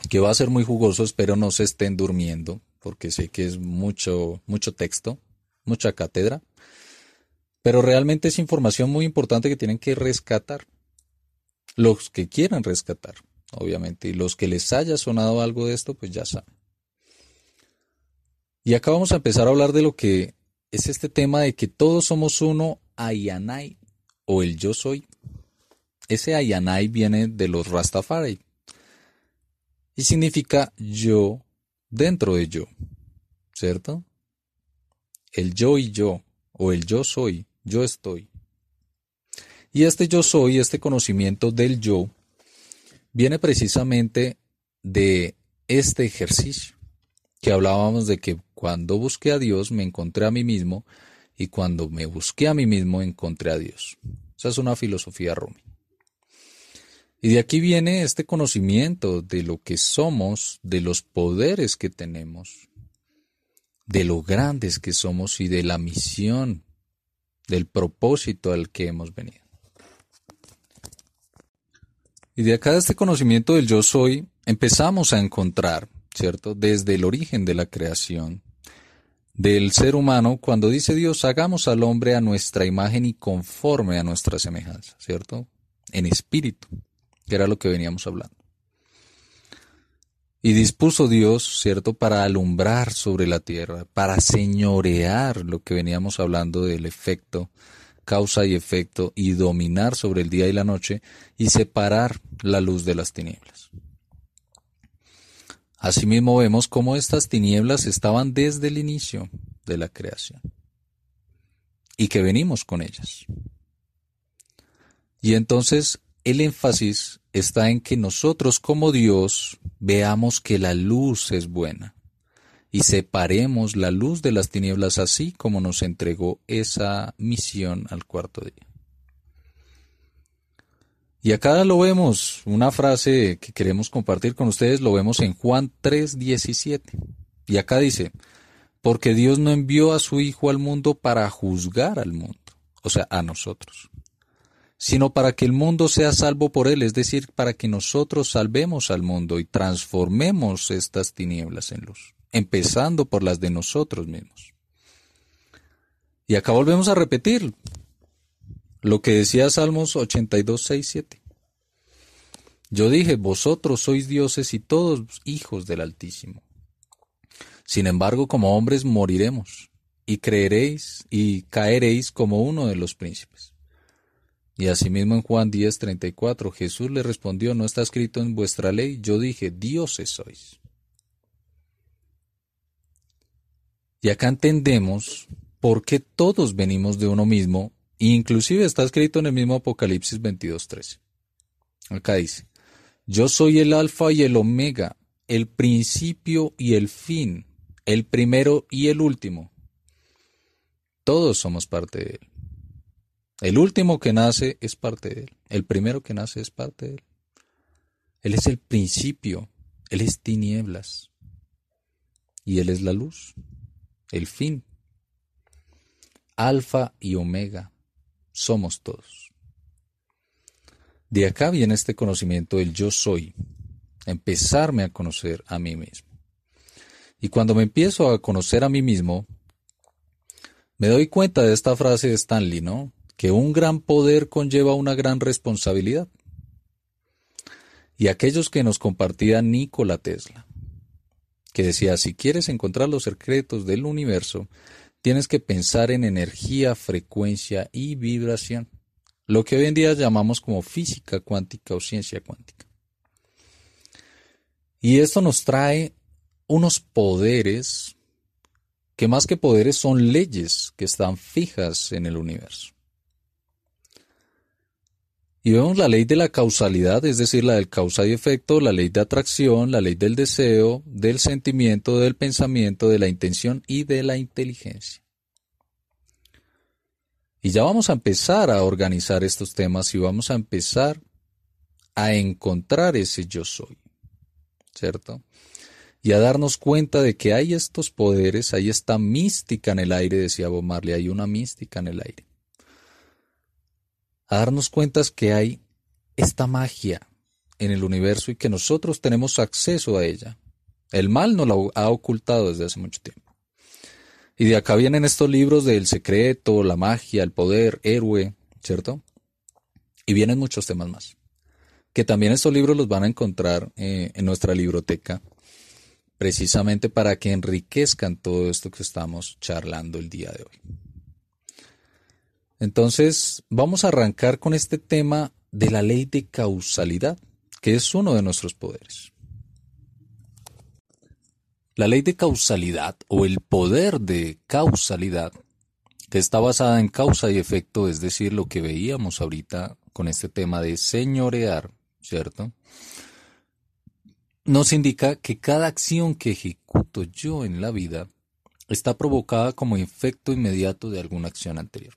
B: que va a ser muy jugoso, espero no se estén durmiendo, porque sé que es mucho, mucho texto, mucha cátedra, pero realmente es información muy importante que tienen que rescatar los que quieran rescatar, obviamente, y los que les haya sonado algo de esto, pues ya saben. Y acá vamos a empezar a hablar de lo que es este tema de que todos somos uno, Ayanai, o el yo soy. Ese Ayanai viene de los Rastafari y significa yo dentro de yo, ¿cierto? El yo y yo, o el yo soy, yo estoy. Y este yo soy, este conocimiento del yo, viene precisamente de este ejercicio, que hablábamos de que cuando busqué a Dios me encontré a mí mismo y cuando me busqué a mí mismo encontré a Dios. Esa es una filosofía Rumi. Y de aquí viene este conocimiento de lo que somos, de los poderes que tenemos, de lo grandes que somos y de la misión, del propósito al que hemos venido. Y de acá de este conocimiento del yo soy, empezamos a encontrar, ¿cierto? Desde el origen de la creación, del ser humano, cuando dice Dios, hagamos al hombre a nuestra imagen y conforme a nuestra semejanza, ¿cierto? En espíritu, que era lo que veníamos hablando. Y dispuso Dios, ¿cierto?, para alumbrar sobre la tierra, para señorear lo que veníamos hablando del efecto causa y efecto, y dominar sobre el día y la noche, y separar la luz de las tinieblas. Asimismo vemos cómo estas tinieblas estaban desde el inicio de la creación, y que venimos con ellas. Y entonces el énfasis está en que nosotros como Dios veamos que la luz es buena y separemos la luz de las tinieblas así como nos entregó esa misión al cuarto día. Y acá lo vemos, una frase que queremos compartir con ustedes, lo vemos en Juan 3:17. Y acá dice, porque Dios no envió a su Hijo al mundo para juzgar al mundo, o sea, a nosotros, sino para que el mundo sea salvo por él, es decir, para que nosotros salvemos al mundo y transformemos estas tinieblas en luz empezando por las de nosotros mismos. Y acá volvemos a repetir lo que decía Salmos 82, 6, 7. Yo dije, vosotros sois dioses y todos hijos del Altísimo. Sin embargo, como hombres moriremos, y creeréis y caeréis como uno de los príncipes. Y asimismo en Juan 10, 34, Jesús le respondió, no está escrito en vuestra ley, yo dije, dioses sois. Y acá entendemos por qué todos venimos de uno mismo, inclusive está escrito en el mismo Apocalipsis 22.13. Acá dice, yo soy el alfa y el omega, el principio y el fin, el primero y el último. Todos somos parte de él. El último que nace es parte de Él. El primero que nace es parte de Él. Él es el principio. Él es tinieblas. Y Él es la luz. El fin. Alfa y Omega. Somos todos. De acá viene este conocimiento del yo soy. Empezarme a conocer a mí mismo. Y cuando me empiezo a conocer a mí mismo, me doy cuenta de esta frase de Stanley, ¿no? Que un gran poder conlleva una gran responsabilidad. Y aquellos que nos compartían Nikola Tesla, que decía, si quieres encontrar los secretos del universo, tienes que pensar en energía, frecuencia y vibración, lo que hoy en día llamamos como física cuántica o ciencia cuántica. Y esto nos trae unos poderes que más que poderes son leyes que están fijas en el universo. Y vemos la ley de la causalidad, es decir, la del causa y efecto, la ley de atracción, la ley del deseo, del sentimiento, del pensamiento, de la intención y de la inteligencia. Y ya vamos a empezar a organizar estos temas y vamos a empezar a encontrar ese yo soy, ¿cierto? y a darnos cuenta de que hay estos poderes, hay esta mística en el aire, decía Bob Marley, hay una mística en el aire. A darnos cuenta que hay esta magia en el universo y que nosotros tenemos acceso a ella. El mal nos la ha ocultado desde hace mucho tiempo. Y de acá vienen estos libros del secreto, la magia, el poder, héroe, ¿cierto? Y vienen muchos temas más. Que también estos libros los van a encontrar eh, en nuestra libroteca precisamente para que enriquezcan todo esto que estamos charlando el día de hoy. Entonces, vamos a arrancar con este tema de la ley de causalidad, que es uno de nuestros poderes. La ley de causalidad o el poder de causalidad, que está basada en causa y efecto, es decir, lo que veíamos ahorita con este tema de señorear, ¿cierto? nos indica que cada acción que ejecuto yo en la vida está provocada como efecto inmediato de alguna acción anterior.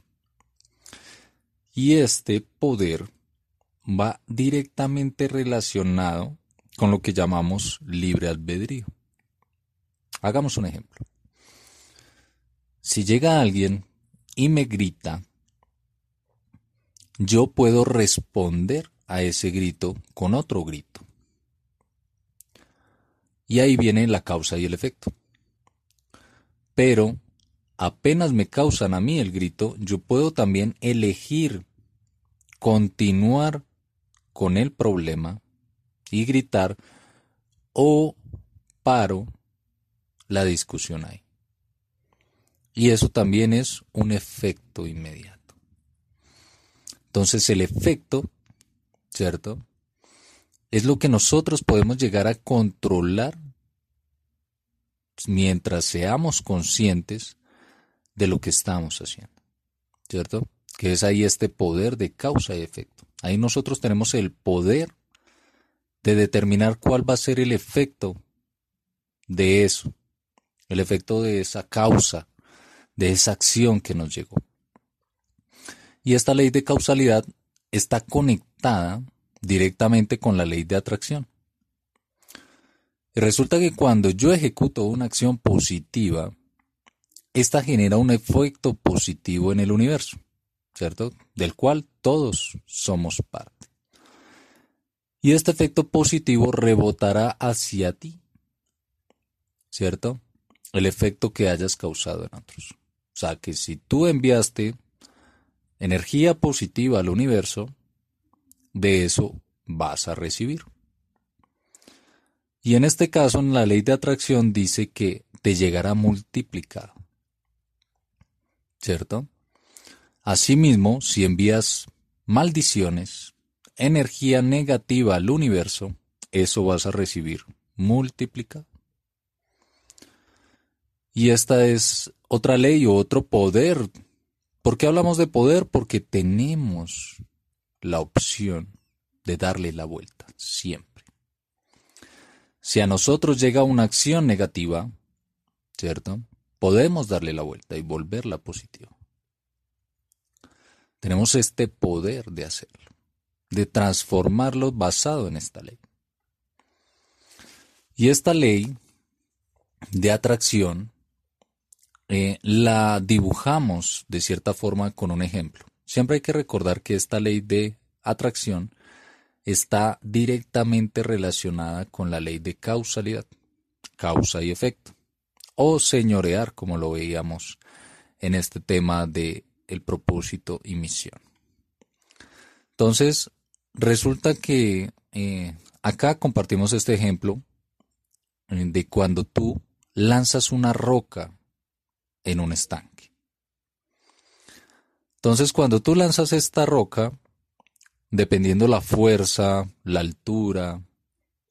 B: Y este poder va directamente relacionado con lo que llamamos libre albedrío. Hagamos un ejemplo. Si llega alguien y me grita, yo puedo responder a ese grito con otro grito. Y ahí viene la causa y el efecto. Pero apenas me causan a mí el grito, yo puedo también elegir continuar con el problema y gritar o paro la discusión ahí. Y eso también es un efecto inmediato. Entonces el efecto, ¿cierto? es lo que nosotros podemos llegar a controlar mientras seamos conscientes de lo que estamos haciendo. ¿Cierto? Que es ahí este poder de causa y efecto. Ahí nosotros tenemos el poder de determinar cuál va a ser el efecto de eso, el efecto de esa causa, de esa acción que nos llegó. Y esta ley de causalidad está conectada directamente con la ley de atracción. Y resulta que cuando yo ejecuto una acción positiva, esta genera un efecto positivo en el universo, ¿cierto? Del cual todos somos parte. Y este efecto positivo rebotará hacia ti, ¿cierto? El efecto que hayas causado en otros. O sea que si tú enviaste energía positiva al universo, de eso vas a recibir. Y en este caso, en la ley de atracción dice que te llegará multiplicado. ¿Cierto? Asimismo, si envías maldiciones, energía negativa al universo, eso vas a recibir multiplicado. Y esta es otra ley o otro poder. ¿Por qué hablamos de poder? Porque tenemos la opción de darle la vuelta, siempre. Si a nosotros llega una acción negativa, ¿cierto? Podemos darle la vuelta y volverla positiva. Tenemos este poder de hacerlo, de transformarlo basado en esta ley. Y esta ley de atracción eh, la dibujamos de cierta forma con un ejemplo. Siempre hay que recordar que esta ley de atracción está directamente relacionada con la ley de causalidad, causa y efecto, o señorear, como lo veíamos en este tema de el propósito y misión. Entonces, resulta que eh, acá compartimos este ejemplo eh, de cuando tú lanzas una roca en un estanque. Entonces, cuando tú lanzas esta roca, dependiendo la fuerza, la altura,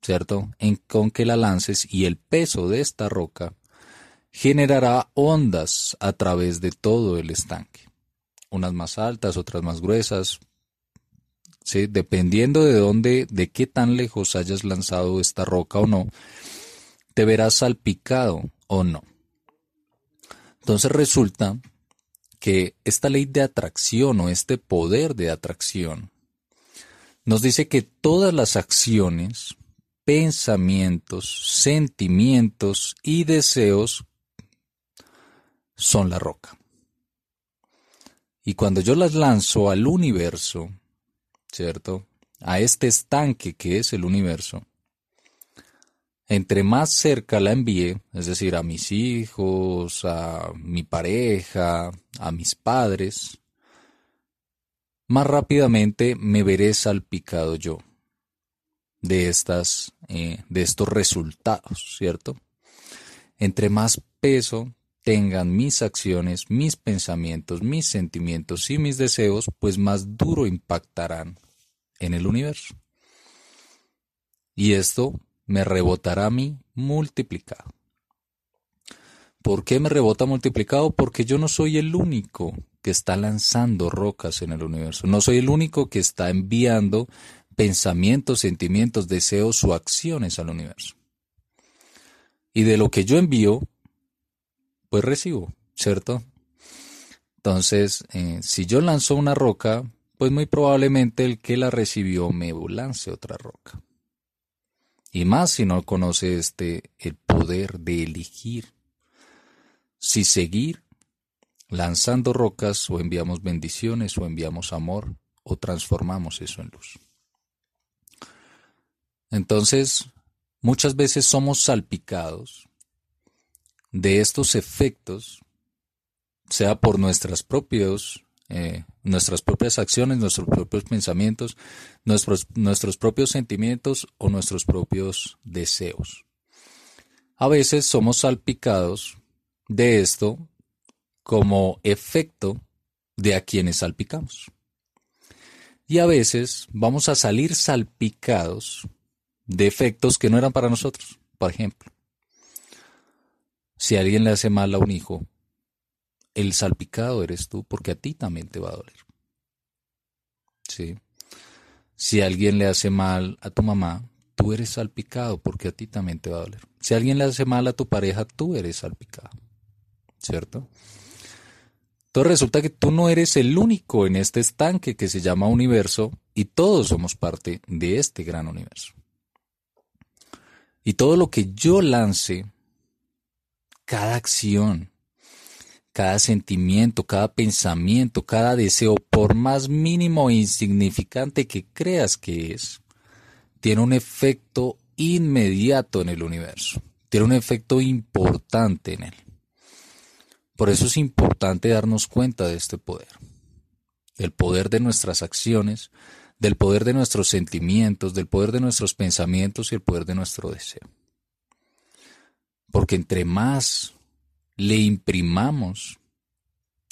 B: ¿cierto? En con que la lances y el peso de esta roca, generará ondas a través de todo el estanque. Unas más altas, otras más gruesas, ¿sí? Dependiendo de dónde, de qué tan lejos hayas lanzado esta roca o no, te verás salpicado o no. Entonces resulta que esta ley de atracción o este poder de atracción nos dice que todas las acciones, pensamientos, sentimientos y deseos son la roca. Y cuando yo las lanzo al universo, ¿cierto? A este estanque que es el universo, entre más cerca la envíe, es decir, a mis hijos, a mi pareja, a mis padres, más rápidamente me veré salpicado yo de estas, eh, de estos resultados, ¿cierto? Entre más peso tengan mis acciones, mis pensamientos, mis sentimientos y mis deseos, pues más duro impactarán en el universo. Y esto me rebotará a mí multiplicado. ¿Por qué me rebota multiplicado? Porque yo no soy el único que está lanzando rocas en el universo. No soy el único que está enviando pensamientos, sentimientos, deseos o acciones al universo. Y de lo que yo envío, pues recibo, ¿cierto? Entonces, eh, si yo lanzo una roca, pues muy probablemente el que la recibió me lance otra roca. Y más si no conoce este el poder de elegir. Si seguir lanzando rocas o enviamos bendiciones o enviamos amor o transformamos eso en luz. Entonces, muchas veces somos salpicados de estos efectos, sea por nuestras eh, nuestras propias acciones, nuestros propios pensamientos, nuestros, nuestros propios sentimientos o nuestros propios deseos. A veces somos salpicados de esto como efecto de a quienes salpicamos. Y a veces vamos a salir salpicados de efectos que no eran para nosotros. Por ejemplo, si alguien le hace mal a un hijo, el salpicado eres tú porque a ti también te va a doler. ¿Sí? Si alguien le hace mal a tu mamá, tú eres salpicado porque a ti también te va a doler. Si alguien le hace mal a tu pareja, tú eres salpicado. ¿Cierto? Entonces resulta que tú no eres el único en este estanque que se llama universo y todos somos parte de este gran universo. Y todo lo que yo lance, cada acción, cada sentimiento, cada pensamiento, cada deseo, por más mínimo e insignificante que creas que es, tiene un efecto inmediato en el universo, tiene un efecto importante en él. Por eso es importante darnos cuenta de este poder, del poder de nuestras acciones, del poder de nuestros sentimientos, del poder de nuestros pensamientos y el poder de nuestro deseo. Porque entre más le imprimamos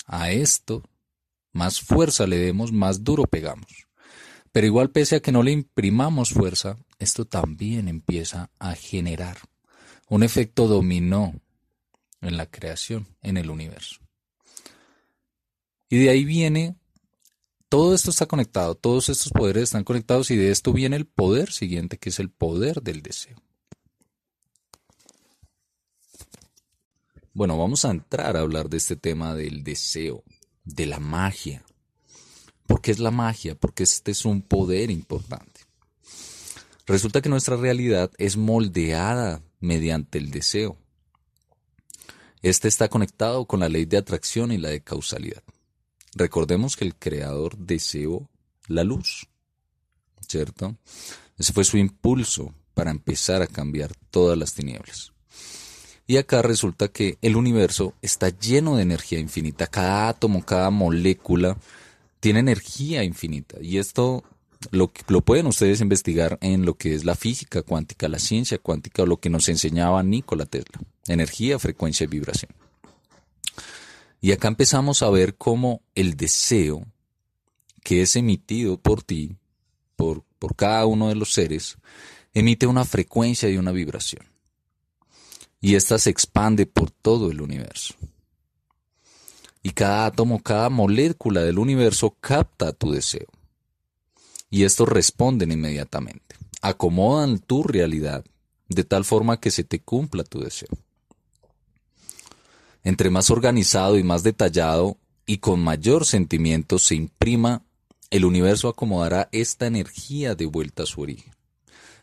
B: a esto, más fuerza le demos, más duro pegamos. Pero igual pese a que no le imprimamos fuerza, esto también empieza a generar un efecto dominó en la creación, en el universo. Y de ahí viene, todo esto está conectado, todos estos poderes están conectados y de esto viene el poder siguiente, que es el poder del deseo. Bueno, vamos a entrar a hablar de este tema del deseo, de la magia. ¿Por qué es la magia? Porque este es un poder importante. Resulta que nuestra realidad es moldeada mediante el deseo. Este está conectado con la ley de atracción y la de causalidad. Recordemos que el creador deseó la luz, ¿cierto? Ese fue su impulso para empezar a cambiar todas las tinieblas. Y acá resulta que el universo está lleno de energía infinita. Cada átomo, cada molécula tiene energía infinita. Y esto lo, pueden ustedes investigar en lo que es la física cuántica, la ciencia cuántica o lo que nos enseñaba Nikola Tesla. Energía, frecuencia y vibración. Y acá empezamos a ver cómo el deseo que es emitido por ti, por, por cada uno de los seres, emite una frecuencia y una vibración y ésta se expande por todo el universo. Y cada átomo, cada molécula del universo capta tu deseo. Y estos responden inmediatamente, acomodan tu realidad de tal forma que se te cumpla tu deseo. Entre más organizado y más detallado y con mayor sentimiento se imprima, el universo acomodará esta energía de vuelta a su origen.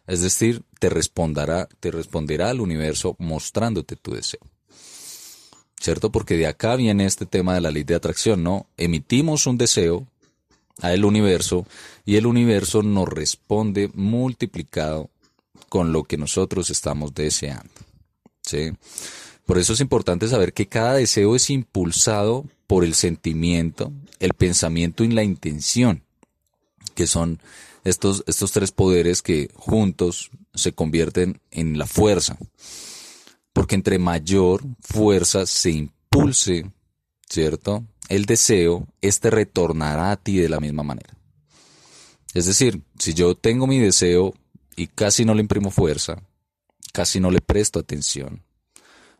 B: Es decir, te responderá, te responderá al universo mostrándote tu deseo. ¿Cierto? Porque de acá viene este tema de la ley de atracción, ¿no? Emitimos un deseo al universo y el universo nos responde multiplicado con lo que nosotros estamos deseando. ¿Sí? Por eso es importante saber que cada deseo es impulsado por el sentimiento, el pensamiento y la intención, que son estos, estos tres poderes que juntos se convierten en la fuerza. Porque entre mayor fuerza se impulse, ¿cierto? El deseo, este retornará a ti de la misma manera. Es decir, si yo tengo mi deseo y casi no le imprimo fuerza, casi no le presto atención,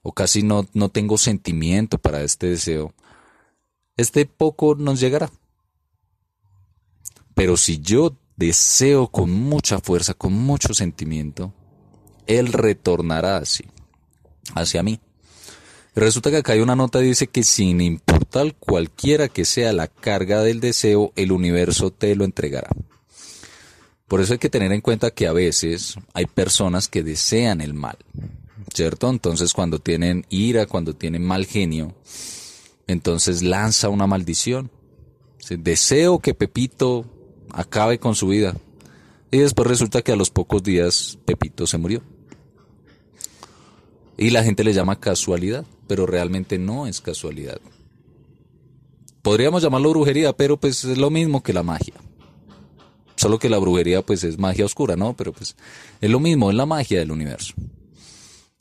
B: o casi no, no tengo sentimiento para este deseo, este poco nos llegará. Pero si yo deseo con mucha fuerza, con mucho sentimiento, Él retornará así, hacia mí. resulta que acá hay una nota que dice que sin importar cualquiera que sea la carga del deseo, el universo te lo entregará. Por eso hay que tener en cuenta que a veces hay personas que desean el mal, ¿cierto? Entonces cuando tienen ira, cuando tienen mal genio, entonces lanza una maldición. Deseo que Pepito acabe con su vida. Y después resulta que a los pocos días Pepito se murió. Y la gente le llama casualidad, pero realmente no es casualidad. Podríamos llamarlo brujería, pero pues es lo mismo que la magia. Solo que la brujería pues es magia oscura, ¿no? Pero pues es lo mismo, es la magia del universo.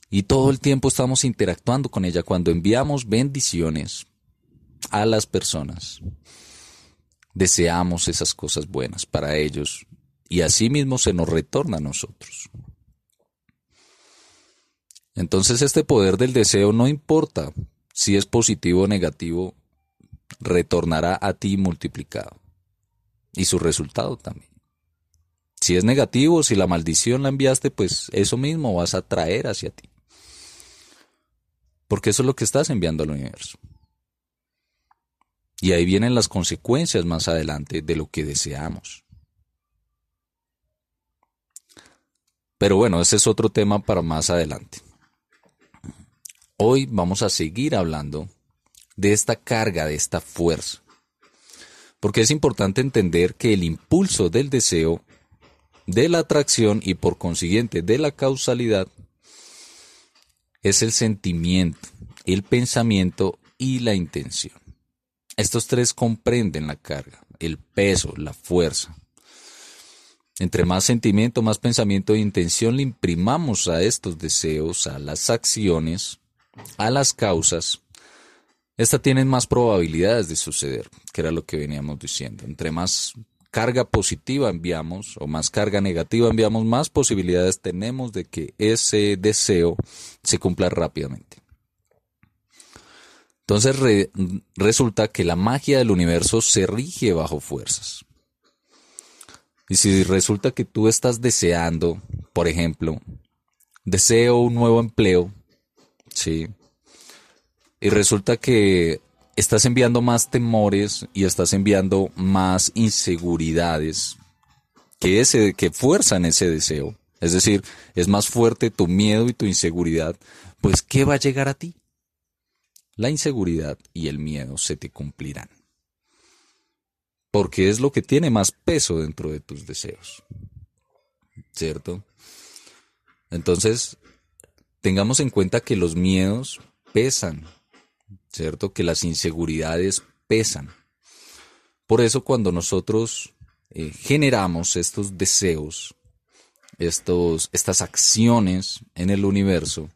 B: Y todo el tiempo estamos interactuando con ella cuando enviamos bendiciones a las personas deseamos esas cosas buenas para ellos y así mismo se nos retorna a nosotros. Entonces este poder del deseo no importa si es positivo o negativo, retornará a ti multiplicado. Y su resultado también. Si es negativo, si la maldición la enviaste, pues eso mismo vas a traer hacia ti. Porque eso es lo que estás enviando al universo. Y ahí vienen las consecuencias más adelante de lo que deseamos. Pero bueno, ese es otro tema para más adelante. Hoy vamos a seguir hablando de esta carga, de esta fuerza. Porque es importante entender que el impulso del deseo, de la atracción y por consiguiente de la causalidad es el sentimiento, el pensamiento y la intención. Estos tres comprenden la carga, el peso, la fuerza. Entre más sentimiento, más pensamiento e intención le imprimamos a estos deseos, a las acciones, a las causas, estas tienen más probabilidades de suceder, que era lo que veníamos diciendo. Entre más carga positiva enviamos o más carga negativa enviamos, más posibilidades tenemos de que ese deseo se cumpla rápidamente. Entonces resulta que la magia del universo se rige bajo fuerzas. Y si resulta que tú estás deseando, por ejemplo, deseo un nuevo empleo, ¿sí? Y resulta que estás enviando más temores y estás enviando más inseguridades que, ese, que fuerzan ese deseo. Es decir, es más fuerte tu miedo y tu inseguridad, pues ¿qué va a llegar a ti? La inseguridad y el miedo se te cumplirán. Porque es lo que tiene más peso dentro de tus deseos. ¿Cierto? Entonces, tengamos en cuenta que los miedos pesan, ¿cierto? Que las inseguridades pesan. Por eso cuando nosotros eh, generamos estos deseos, estos, estas acciones en el universo,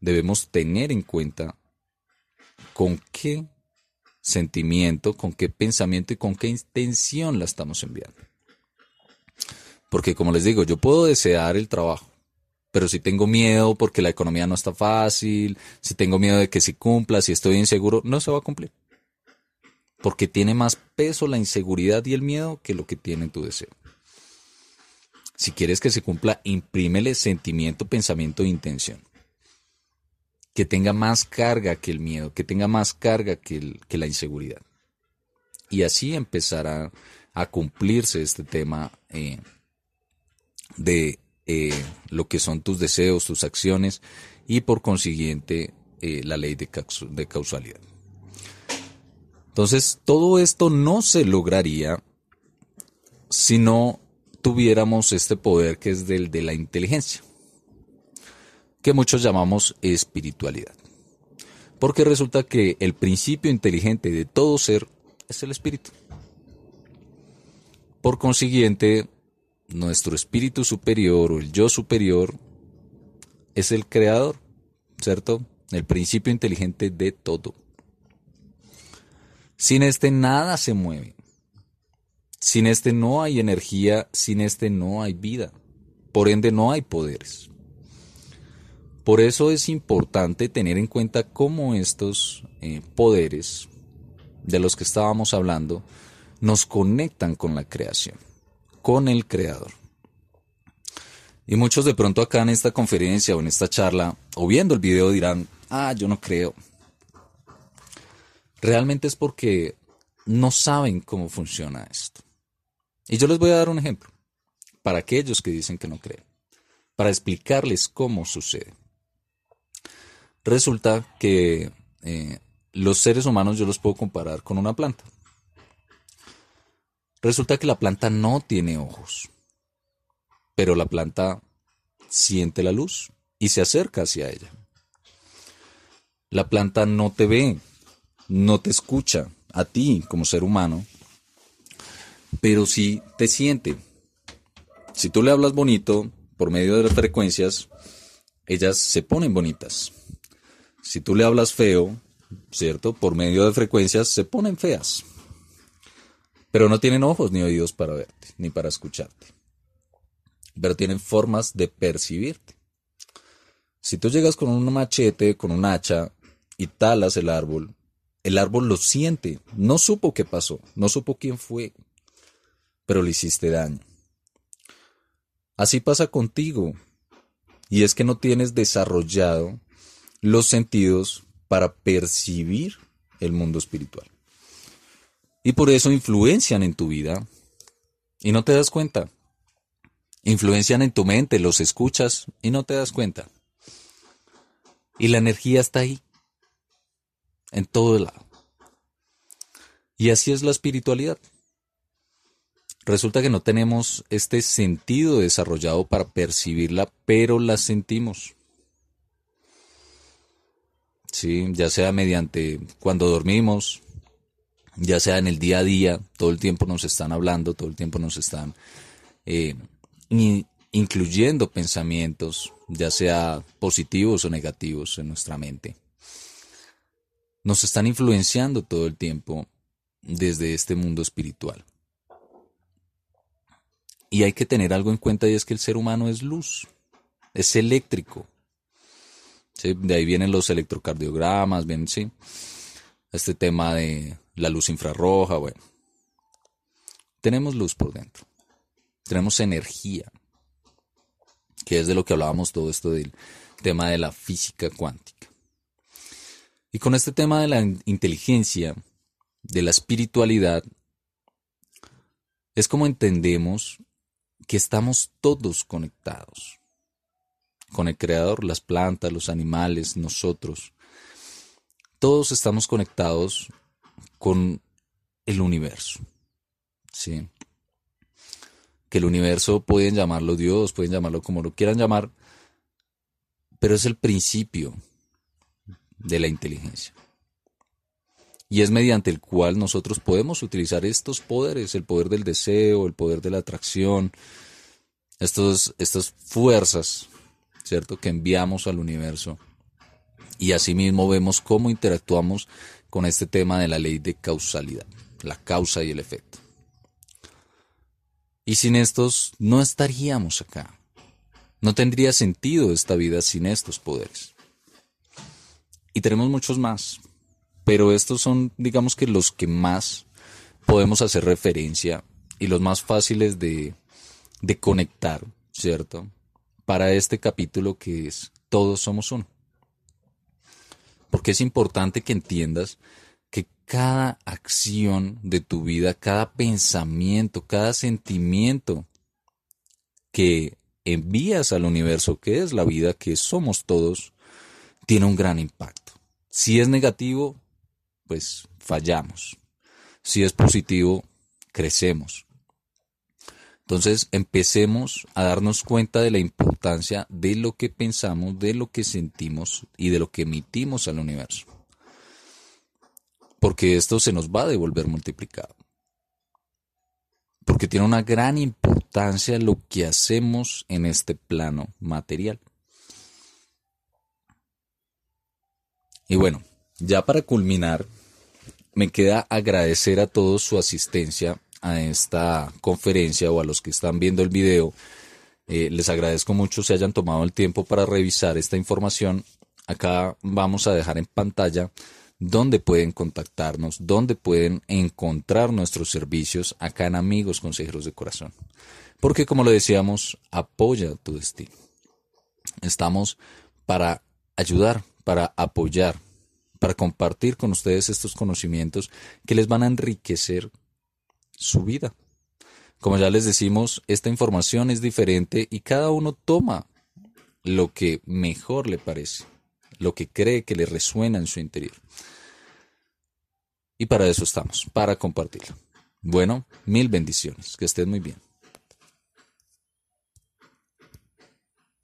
B: debemos tener en cuenta con qué sentimiento, con qué pensamiento y con qué intención la estamos enviando. Porque como les digo, yo puedo desear el trabajo, pero si tengo miedo porque la economía no está fácil, si tengo miedo de que se cumpla, si estoy inseguro, no se va a cumplir. Porque tiene más peso la inseguridad y el miedo que lo que tiene tu deseo. Si quieres que se cumpla, imprímele sentimiento, pensamiento e intención. Que tenga más carga que el miedo, que tenga más carga que, la inseguridad. Y así empezará a cumplirse este tema eh, de eh, lo que son tus deseos, tus acciones y por consiguiente eh, la ley de, de causalidad. Entonces, todo esto no se lograría si no tuviéramos este poder que es del de la inteligencia, que muchos llamamos espiritualidad. Porque resulta que el principio inteligente de todo ser es el espíritu. Por consiguiente, nuestro espíritu superior o el yo superior es el creador, ¿cierto? El principio inteligente de todo. Sin este nada se mueve. Sin este no hay energía, sin este no hay vida. Por ende no hay poderes. Por eso es importante tener en cuenta cómo estos eh, poderes de los que estábamos hablando nos conectan con la creación con el Creador. Y muchos de pronto acá en esta conferencia o en esta charla o viendo el video dirán, ah, yo no creo. Realmente es porque no saben cómo funciona esto. Y yo les voy a dar un ejemplo para aquellos que dicen que no creen, para explicarles cómo sucede. Resulta que eh, los seres humanos yo los puedo comparar con una planta. Resulta que la planta no tiene ojos, pero la planta siente la luz y se acerca hacia ella. La planta no te ve, no te escucha a ti como ser humano, pero sí te siente. Si tú le hablas bonito por medio de las frecuencias, ellas se ponen bonitas. Si tú le hablas feo, ¿cierto? Por medio de frecuencias se ponen feas pero no tienen ojos ni oídos para verte, ni para escucharte. Pero tienen formas de percibirte. Si tú llegas con un machete, con un hacha, y talas el árbol, el árbol lo siente, no supo qué pasó, no supo quién fue, pero le hiciste daño. Así pasa contigo, y es que no tienes desarrollado los sentidos para percibir el mundo espiritual. Y por eso influencian en tu vida y no te das cuenta. Influencian en tu mente, los escuchas y no te das cuenta. Y la energía está ahí, en todo el lado. Y así es la espiritualidad. Resulta que no tenemos este sentido desarrollado para percibirla, pero la sentimos. Sí, ya sea mediante cuando dormimos, ya sea en el día a día, todo el tiempo nos están hablando, todo el tiempo nos están eh, incluyendo pensamientos, ya sea positivos o negativos en nuestra mente. Nos están influenciando todo el tiempo desde este mundo espiritual. Y hay que tener algo en cuenta y es que el ser humano es luz, es eléctrico. De ahí vienen los electrocardiogramas, ven, ¿sí? este tema de la luz infrarroja, bueno. Tenemos luz por dentro. Tenemos energía, que es de lo que hablábamos todo esto del tema de la física cuántica. Y con este tema de la inteligencia, de la espiritualidad, es como entendemos que estamos todos conectados con el Creador, las plantas, los animales, nosotros. Todos estamos conectados con el universo. ¿sí? Que el universo pueden llamarlo Dios, pueden llamarlo como lo quieran llamar, pero es el principio de la inteligencia. Y es mediante el cual nosotros podemos utilizar estos poderes, el poder del deseo, el poder de la atracción, estos, estas fuerzas, ¿cierto?, que enviamos al universo. Y asimismo vemos cómo interactuamos con este tema de la ley de causalidad, la causa y el efecto. Y sin estos no estaríamos acá. No tendría sentido esta vida sin estos poderes. Y tenemos muchos más, pero estos son, digamos que los que más podemos hacer referencia y los más fáciles de, de conectar, ¿cierto? Para este capítulo que es Todos somos uno. Porque es importante que entiendas que cada acción de tu vida, cada pensamiento, cada sentimiento que envías al universo, que es la vida, que somos todos, tiene un gran impacto. Si es negativo, pues fallamos. Si es positivo, crecemos. Entonces empecemos a darnos cuenta de la importancia de lo que pensamos, de lo que sentimos y de lo que emitimos al universo. Porque esto se nos va a devolver multiplicado. Porque tiene una gran importancia lo que hacemos en este plano material. Y bueno, ya para culminar, me queda agradecer a todos su asistencia a esta conferencia o a los que están viendo el video. Eh, les agradezco mucho se hayan tomado el tiempo para revisar esta información. Acá vamos a dejar en pantalla dónde pueden contactarnos, dónde pueden encontrar nuestros servicios acá en Amigos Consejeros de Corazón. Porque como lo decíamos, apoya tu destino. Estamos para ayudar, para apoyar, para compartir con ustedes estos conocimientos que les van a enriquecer su vida. Como ya les decimos, esta información es diferente y cada uno toma lo que mejor le parece, lo que cree que le resuena en su interior. Y para eso estamos, para compartirlo. Bueno, mil bendiciones, que estén muy bien.